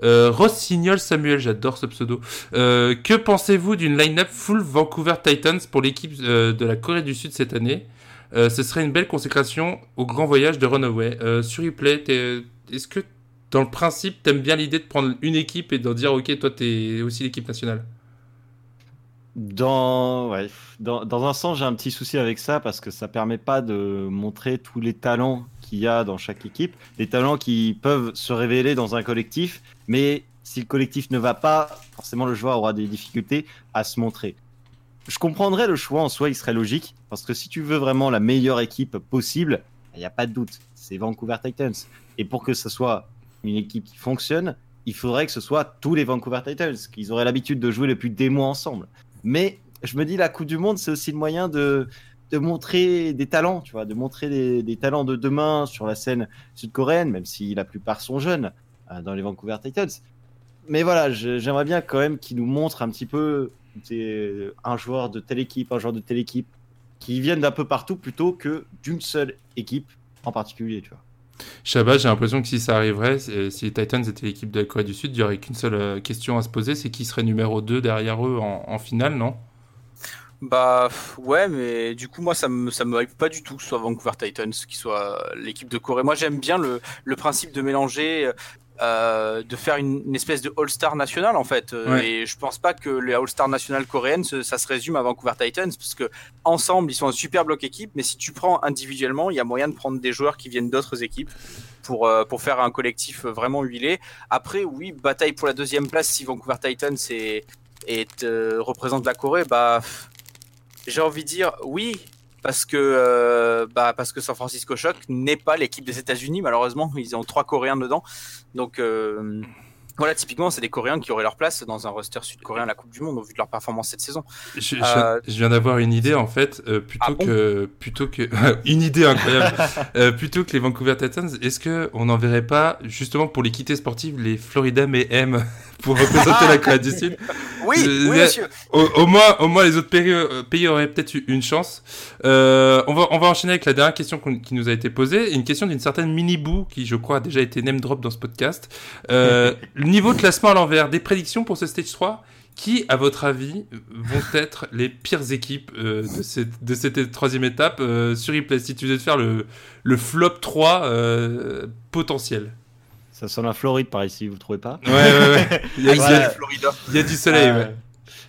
Euh, Rossignol Samuel, j'adore ce pseudo. Euh, que pensez-vous d'une line-up full Vancouver Titans pour l'équipe euh, de la Corée du Sud cette année? Euh, Ce serait une belle consécration au grand voyage de Runaway. Euh, sur replay, t'es- est-ce que dans le principe, t'aimes bien l'idée de prendre une équipe et d'en dire, ok, toi, t'es aussi l'équipe nationale Dans, ouais, dans, dans un sens, j'ai un petit souci avec ça parce que ça permet pas de montrer tous les talents qu'il y a dans chaque équipe, les talents qui peuvent se révéler dans un collectif, mais si le collectif ne va pas, forcément le joueur aura des difficultés à se montrer. Je comprendrais le choix en soi, il serait logique, parce que si tu veux vraiment la meilleure équipe possible, il n'y a pas de doute, c'est Vancouver Titans. Et pour que ce soit une équipe qui fonctionne, il faudrait que ce soit tous les Vancouver Titans, qu'ils auraient l'habitude de jouer depuis des mois ensemble. Mais je me dis, la Coupe du Monde, c'est aussi le moyen de, de montrer des talents, tu vois, de montrer des, talents de demain sur la scène sud-coréenne, même si la plupart sont jeunes euh, dans les Vancouver Titans. Mais voilà, j'aimerais bien quand même qu'ils nous montrent un petit peu des- un joueur de telle équipe, un joueur de telle équipe, qui viennent d'un peu partout plutôt que d'une seule équipe en particulier, tu vois. Shabba, j'ai l'impression que si ça arriverait, si les Titans étaient l'équipe de la Corée du Sud, il n'y aurait qu'une seule euh, question à se poser, c'est qui serait numéro 2 derrière eux en, finale, non? Bah ouais, mais du coup moi ça me ça me hype pas du tout que ce soit Vancouver Titans, qui soit l'équipe de Corée. Moi j'aime bien le, le principe de mélanger, euh, de faire une, une espèce de All-Star national en fait. Euh, Ouais. Et je pense pas que les All-Star nationales coréennes ça se résume à Vancouver Titans parce que ensemble ils sont un super bloc équipe, mais si tu prends individuellement, il y a moyen de prendre des joueurs qui viennent d'autres équipes. Pour, euh, pour faire un collectif vraiment huilé. Après, oui, bataille pour la deuxième place si Vancouver Titans est, est, euh, représente la Corée, bah, j'ai envie de dire oui, parce que, euh, bah, parce que San Francisco Shock n'est pas l'équipe des États-Unis, malheureusement. Ils ont trois Coréens dedans. Donc, euh, voilà, typiquement, c'est des Coréens qui auraient leur place dans un roster sud-coréen à la Coupe du Monde au vu de leur performance cette saison. je, Euh, je viens d'avoir une idée en fait, euh, plutôt Ah bon que plutôt que une idée incroyable, Euh, plutôt que les Vancouver Titans, est-ce que on n'enverrait pas justement pour l'équité sportive les Florida Mayhem pour représenter la Corée du Sud? Oui, Euh, oui, monsieur. au, au moins, au moins les autres pays, euh, pays auraient peut-être eu une chance. Euh, on va, on va enchaîner avec la dernière question qui nous a été posée, une question d'une certaine Mini Boo qui, je crois, a déjà été name drop dans ce podcast. Le niveau de classement à l'envers, des prédictions pour ce stage 3 qui, à votre avis, vont être les pires équipes euh, de, cette, de cette troisième étape euh, sur replay Si tu devais faire le, le flop 3 euh, potentiel? Ça sent la Floride par ici, vous trouvez pas Ouais, ouais, ouais. Il y a, il y du soleil, Euh, ouais.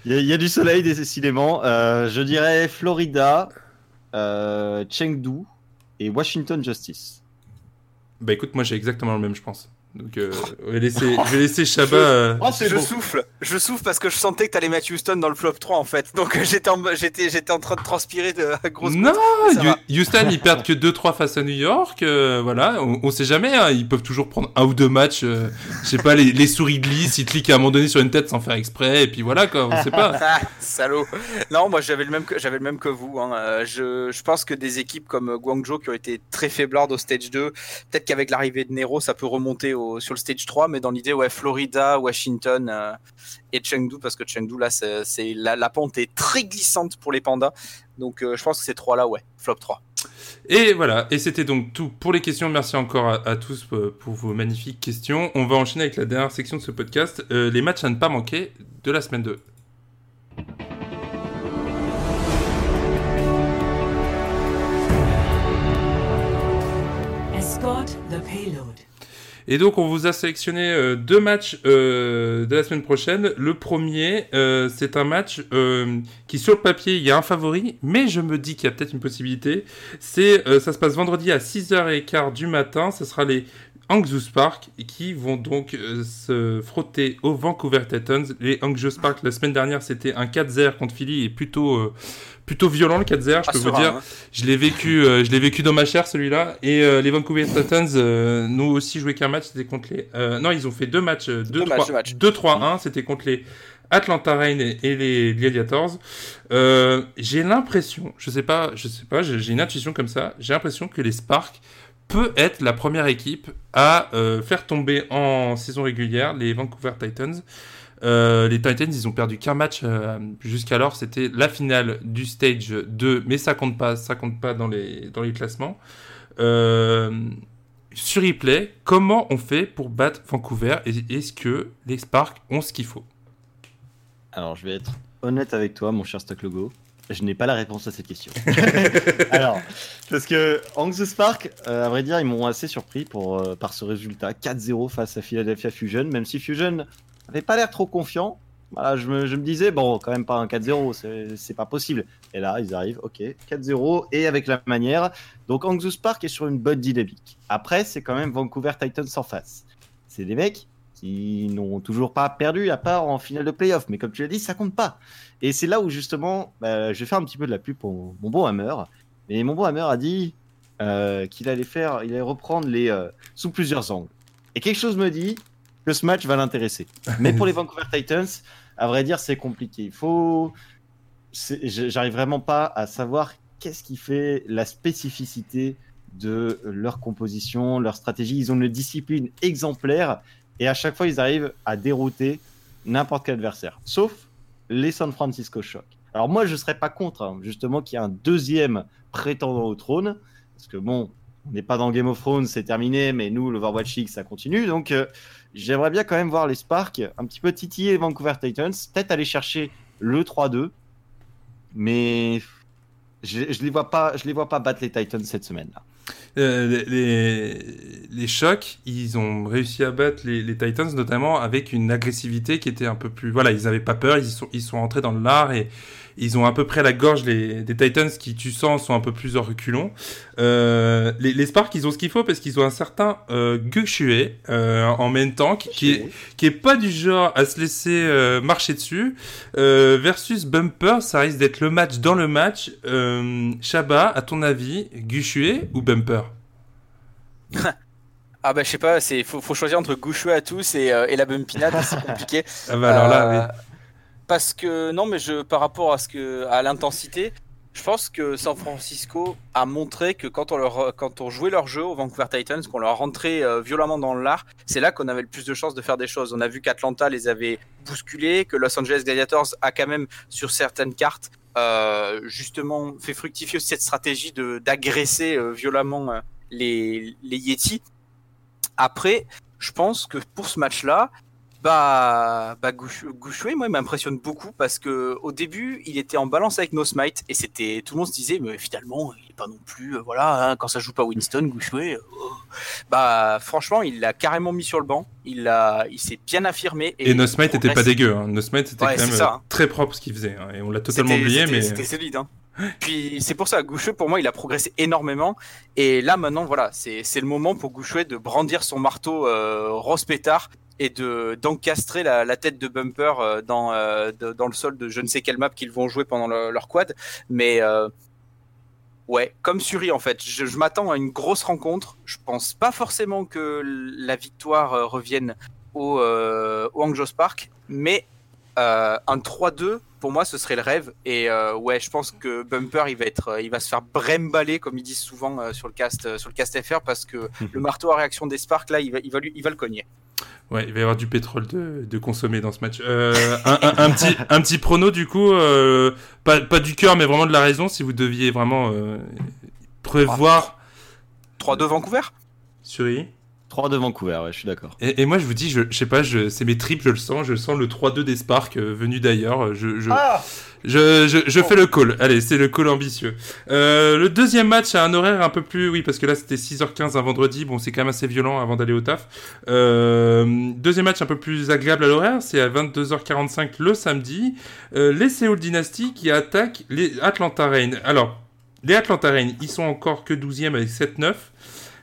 Il y, a- il y a du soleil décidément. Euh, je dirais Florida, euh, Chengdu et Washington Justice. Bah écoute, moi j'ai exactement le même, je pense. Donc euh, je vais laisser, je vais laisser Shabba. euh, Oh, je beau. souffle, je souffle parce que je sentais que t'allais mettre Houston dans le flop 3 en fait. Donc euh, j'étais en, j'étais, j'étais en train de transpirer de grosse Non, Houston ils perdent que 2-3 face à New York. euh, voilà, on, on sait jamais. hein, ils peuvent toujours prendre un ou deux matchs. euh, je sais pas, les, les souris glissent, ils cliquent à un moment donné sur une tête sans faire exprès. Et puis voilà quoi, on sait pas. Ah, salaud. Non, moi j'avais le même que j'avais le même que vous. hein. Euh, Je, je pense que des équipes comme euh, Guangzhou qui ont été très faiblardes au stage 2, peut-être qu'avec l'arrivée de Nero, ça peut remonter au, sur le stage 3, mais dans l'idée, ouais, Florida, Washington euh, et Chengdu, parce que Chengdu là, c'est c'est- la, la pente est très glissante pour les pandas. Donc euh, je pense que ces trois là, ouais, flop 3. Et voilà, et c'était donc tout pour les questions. Merci encore à, à tous pour, pour vos magnifiques questions. On va enchaîner avec la dernière section de ce podcast, euh, les matchs à ne pas manquer de la semaine 2. Escort the payload. Et donc, on vous a sélectionné euh, deux matchs euh, de la semaine prochaine. Le premier, euh, c'est un match qui, sur le papier, il y a un favori, mais je me dis qu'il y a peut-être une possibilité. C'est, ça se passe vendredi à 6h15 du matin. Ce sera les Hangzhou Spark qui vont donc euh, se frotter aux Vancouver Titans. Les Hangzhou Spark, la semaine dernière, c'était un 4-0 contre Philly et plutôt, euh, plutôt violent le 4-0, je peux vous dire. hein. Je l'ai vécu, euh, je l'ai vécu dans ma chair celui-là. Et les Vancouver Titans, nous aussi joué qu'un match, c'était contre les. non, ils ont fait deux matchs, euh, Deux matchs, deux matchs. 2-3-1, c'était contre les Atlanta Reign et, les Gladiators. J'ai l'impression, je sais pas, je sais pas, j'ai j'ai une intuition comme ça. J'ai l'impression que les Sparks peut être la première équipe à euh, faire tomber en saison régulière les Vancouver Titans. Euh, les Titans, ils ont perdu qu'un match euh, jusqu'alors, c'était la finale du stage 2, mais ça compte pas, ça compte pas dans les, dans les classements. Sur replay, comment on fait pour battre Vancouver et est-ce que les Sparks ont ce qu'il faut? Alors, je vais être honnête avec toi, mon cher Stock Logo. Je n'ai pas la réponse à cette question. Alors, parce que the Spark, euh, à vrai dire, ils m'ont assez surpris pour, euh, par ce résultat 4-0 face à Philadelphia Fusion, même si Fusion n'avait pas l'air trop confiant. Voilà, je me, je me disais, bon, quand même pas un 4-0, c'est- pas possible. Et là, ils arrivent, ok, 4-0, et avec la manière. Donc, Hank the Spark est sur une bonne dynamique. Après, c'est quand même Vancouver Titans en face. C'est des mecs qui n'ont toujours pas perdu, à part en finale de playoff. Mais comme tu l'as dit, ça compte pas. Et c'est là où justement, bah, je vais faire un petit peu de la pub pour mon bon Hammer. Et mon bon Hammer a dit euh, qu'il allait faire, il allait reprendre les euh, sous plusieurs angles. Et quelque chose me dit que ce match va l'intéresser. Mais pour les Vancouver Titans, à vrai dire, c'est compliqué. Il faut, j'arrive vraiment pas à savoir qu'est-ce qui fait la spécificité de leur composition, leur stratégie. Ils ont une discipline exemplaire et à chaque fois, ils arrivent à dérouter n'importe quel adversaire, sauf les San Francisco Shock. Alors moi, je serais pas contre, hein, justement, qu'il y ait un deuxième prétendant au trône, parce que bon, on n'est pas dans Game of Thrones, c'est terminé, mais nous, l'Overwatch League, ça continue, donc euh, j'aimerais bien quand même voir les Sparks un petit peu titiller les Vancouver Titans, peut-être aller chercher le 3-2, mais je, je les les vois pas battre les Titans cette semaine-là. Euh, les, les, chocs, ils ont réussi à battre les, les Titans, notamment avec une agressivité qui était un peu plus. Voilà, ils n'avaient pas peur, ils sont, ils sont rentrés dans l'art et ils ont à peu près la gorge les, des Titans qui, tu sens, sont un peu plus en reculons. Euh, les, les Sparks, ils ont ce qu'il faut parce qu'ils ont un certain euh, Gushue euh, en même temps qui, qui est, qui est pas du genre à se laisser euh, marcher dessus. Versus Bumper, ça risque d'être le match dans le match. Euh, Shaba, à ton avis, Gushue ou Bumper? Ah bah je sais pas, c'est faut, faut choisir entre Gouchou à tous et, euh, et la Bumpinade, c'est compliqué. Ah bah alors là, Euh, oui. Parce que non, mais je par rapport à ce que à l'intensité, je pense que San Francisco a montré que quand on leur quand on jouait leur jeu aux Vancouver Titans, qu'on leur rentrait euh, violemment dans l'art, c'est là qu'on avait le plus de chances de faire des choses. On a vu qu'Atlanta les avait bousculés, que Los Angeles Gladiators a quand même sur certaines cartes euh, justement fait fructifier cette stratégie de d'agresser euh, violemment euh, les les Yeti. Après, je pense que pour ce match-là, bah, bah Gouch- Gouchoué, moi, il m'impressionne beaucoup parce que au début, il était en balance avec No Smite et c'était tout le monde se disait, mais finalement, il est pas non plus, euh, voilà, hein, quand ça joue pas Winston, Gouchoué, euh, oh. bah, franchement, il l'a carrément mis sur le banc, il a, il s'est bien affirmé Et, il Nosmite était pas dégueu. Hein. Nosmite c'était Ouais, quand même ça, euh, hein. très propre ce qu'il faisait. hein. Et on l'a totalement C'était- oublié, c'était- mais. C'était solide. Puis c'est pour ça, Gouchouet, pour moi, il a progressé énormément. Et là, maintenant, voilà, c'est le moment pour Gouchouet de brandir son marteau euh, rose pétard et de d'encastrer la, tête de Bumper euh, dans, euh, dans le sol de je ne sais quelle map qu'ils vont jouer pendant le- leur quad. Mais ouais, comme Suri, en fait, je, m'attends à une grosse rencontre. Je pense pas forcément que la victoire revienne au, au Hangzhou Park, mais euh, un 3-2 pour moi ce serait le rêve. Et euh, ouais je pense que Bumper il va être euh, il va se faire bremballer comme ils disent souvent euh, sur le cast sur le cast FR parce que le marteau à réaction des Sparks là il va il va lui, il va le cogner. Ouais, il va y avoir du pétrole de, de consommer dans ce match. Un, un- un petit, un petit prono, du coup, pas, pas du cœur, mais vraiment de la raison, si vous deviez vraiment prévoir 3-2 Vancouver? Sur I. 3 de Vancouver, ouais, je suis d'accord. Et, et moi, je vous dis, je, je sais pas, je, c'est mes tripes, je le sens, je sens le 3-2 des Sparks euh, venu d'ailleurs. Je, je, je, je, je fais le call. Allez, c'est le call ambitieux. Euh, le deuxième match a un horaire un peu plus, oui, parce que là c'était 6h15 un vendredi. Bon, c'est quand même assez violent avant d'aller au taf. Euh, deuxième match un peu plus agréable à l'horaire, c'est à 22h45 le samedi. Euh, les Seoul Dynasty qui attaquent les Atlanta Reign. Alors, les Atlanta Reign, ils sont encore que 12e avec 7-9.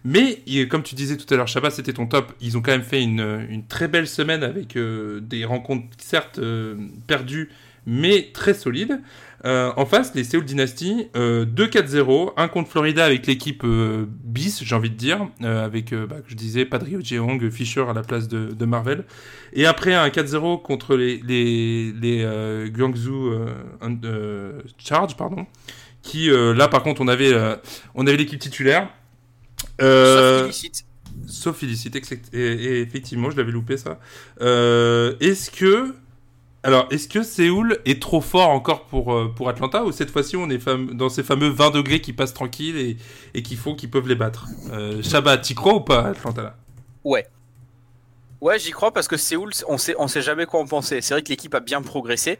Mais comme tu disais tout à l'heure, Shabba, c'était ton top. Ils ont quand même fait une, une très belle semaine avec euh, des rencontres certes euh, perdues, mais très solides. Euh, en face, les Seoul Dynasty, euh, 2-4-0, un contre Florida avec l'équipe euh, bis, j'ai envie de dire, euh, avec, euh, bah, je disais, Padrio Jeong, Fisher à la place de, de Marvel. Et après, un 4-0 contre les, les, les euh, Guangzhou euh, euh, Charge, pardon. Qui, euh, là, par contre, on avait, euh, on avait l'équipe titulaire. Euh, Sauf illicite. Sauf illicite, et, et effectivement, je l'avais loupé ça. Euh, est-ce que. Alors, est-ce que Séoul est trop fort encore pour, euh, pour Atlanta ou cette fois-ci on est fam- dans ces fameux 20 degrés qui passent tranquilles et, et qui font qu'ils peuvent les battre? Euh, Shabba, t'y crois ou pas Atlanta là? Ouais. Ouais, j'y crois parce que Séoul, on sait, on sait jamais quoi en penser. C'est vrai que l'équipe a bien progressé,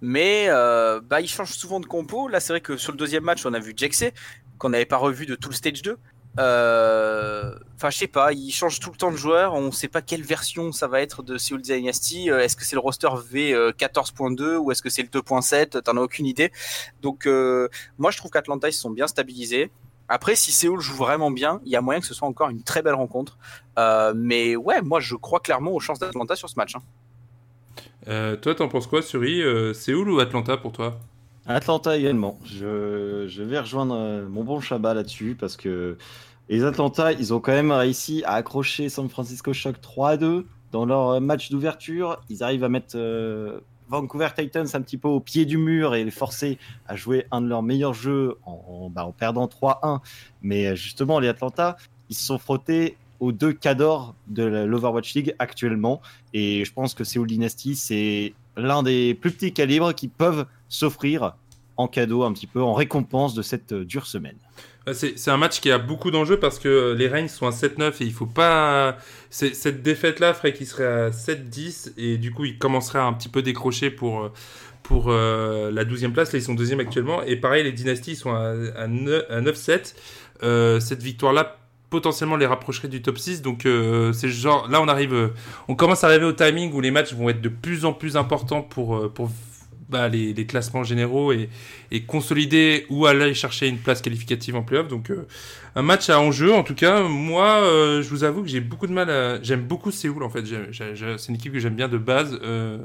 mais euh, bah, ils changent souvent de compo. Là, c'est vrai que sur le deuxième match, on a vu Jexé, qu'on n'avait pas revu de tout le stage 2. Euh, Enfin, je sais pas, ils changent tout le temps de joueur. On sait pas quelle version ça va être de Seoul Dynasty. Euh, Est-ce que c'est le roster V14.2 ou est-ce que c'est le 2.7 T'en as aucune idée. Donc, euh, moi, je trouve qu'Atlanta, ils sont bien stabilisés. Après, si Séoul joue vraiment bien, il y a moyen que ce soit encore une très belle rencontre. Euh, mais ouais, moi je crois clairement aux chances d'Atlanta sur ce match. hein. euh, Toi, t'en penses quoi, Suri? Euh, Séoul ou Atlanta pour toi? Atlanta également. Je, vais rejoindre euh, mon bon Chabat là-dessus parce que les Atlanta, ils ont quand même réussi à accrocher San Francisco Shock 3 à 2 dans leur euh, match d'ouverture. Ils arrivent à mettre euh, Vancouver Titans un petit peu au pied du mur et les forcer à jouer un de leurs meilleurs jeux en, en- bah, perdant 3-1. Mais justement, les Atlanta, ils se sont frottés aux deux cadors de l'Overwatch League actuellement. Et je pense que Seoul Dynasty, c'est l'un des plus petits calibres qui peuvent s'offrir en cadeau un petit peu, en récompense de cette euh, dure semaine. C'est un match qui a beaucoup d'enjeux parce que euh, les Reigns sont à 7-9 et il faut pas. Cette défaite-là ferait qu'ils seraient à 7-10 et du coup ils commenceraient à un petit peu décrocher pour, euh, pour la 12e place. Là ils sont deuxième actuellement et pareil les dynasties sont à, à 9 à 9-7. Euh, cette victoire-là potentiellement les rapprocherait du top 6 donc euh, c'est genre là on arrive on commence à arriver au timing où les matchs vont être de plus en plus importants pour pour bah, les, les classements généraux et, et consolider ou aller chercher une place qualificative en playoff. Donc euh, un match à enjeu. En tout cas, moi, euh, je vous avoue que j'ai beaucoup de mal à. J'aime beaucoup Séoul en fait. C'est une équipe que j'aime bien de base. Euh,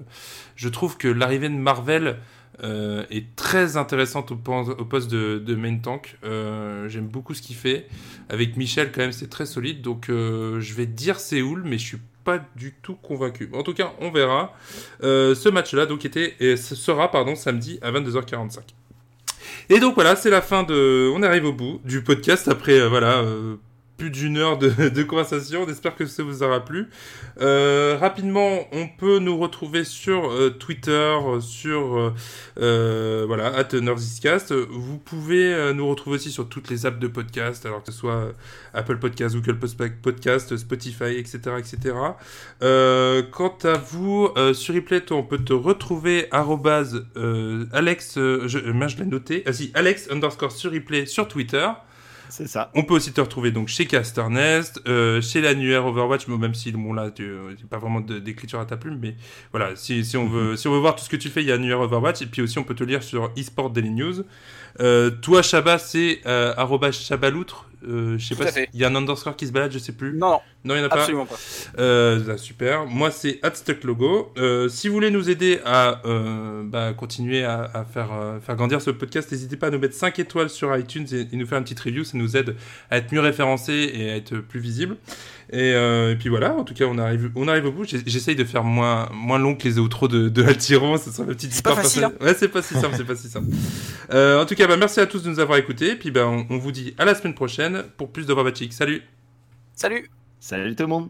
je trouve que l'arrivée de Marvel euh, est très intéressante au, au poste de, de main tank. Euh, j'aime beaucoup ce qu'il fait. Avec Michel, quand même, c'est très solide. Donc euh, je vais dire Séoul, mais je suis pas du tout convaincu. En tout cas, on verra. Euh, ce match-là donc était et ce sera pardon samedi à 22h45. Et donc voilà, c'est la fin de. On arrive au bout du podcast après euh, voilà euh, plus d'une heure de, conversation. On espère que ça vous aura plu. Euh, rapidement, on peut nous retrouver sur euh, Twitter, sur euh, voilà at Nerdiscast. Vous pouvez nous retrouver aussi sur toutes les apps de podcast, alors que ce soit Apple Podcast, Google Podcast, Spotify, etc., etc. Quant à vous, sur Replay, on peut te retrouver arrobase, Alex, je l'ai noté, ah si, Alex underscore sur Replay sur Twitter. C'est ça. On peut aussi te retrouver donc chez Casternest, euh, chez l'annuaire Overwatch, même si bon là tu euh, pas vraiment d'écriture à ta plume, mais voilà, si, si on veut si on veut voir tout ce que tu fais, il y a l'annuaire Overwatch et puis aussi on peut te lire sur eSport Daily News. Euh, toi Shabba c'est euh, Chabaloutre, euh, je sais pas il y a un underscore qui se balade, je sais plus. Non, non, il y en a pas. absolument pas. Euh, ah, super. Moi, c'est Logo. Euh, si vous voulez nous aider à euh, bah, continuer à, à faire, euh, faire grandir ce podcast, n'hésitez pas à nous mettre 5 étoiles sur iTunes et, et nous faire une petite review. Ça nous aide à être mieux référencés et à être plus visible. Et, euh, et puis voilà, en tout cas, on arrive, on arrive au bout. J'essaye de faire moins, moins long que les outros de, de Altiron. Ce sera la petite C'est pas histoire facile, hein. personnelle. Ouais, c'est pas si simple, c'est pas si simple. Euh, en tout cas, bah, merci à tous de nous avoir écoutés. Et puis, bah, on, on vous dit à la semaine prochaine pour plus de Babachic. Salut! Salut Salut tout le monde.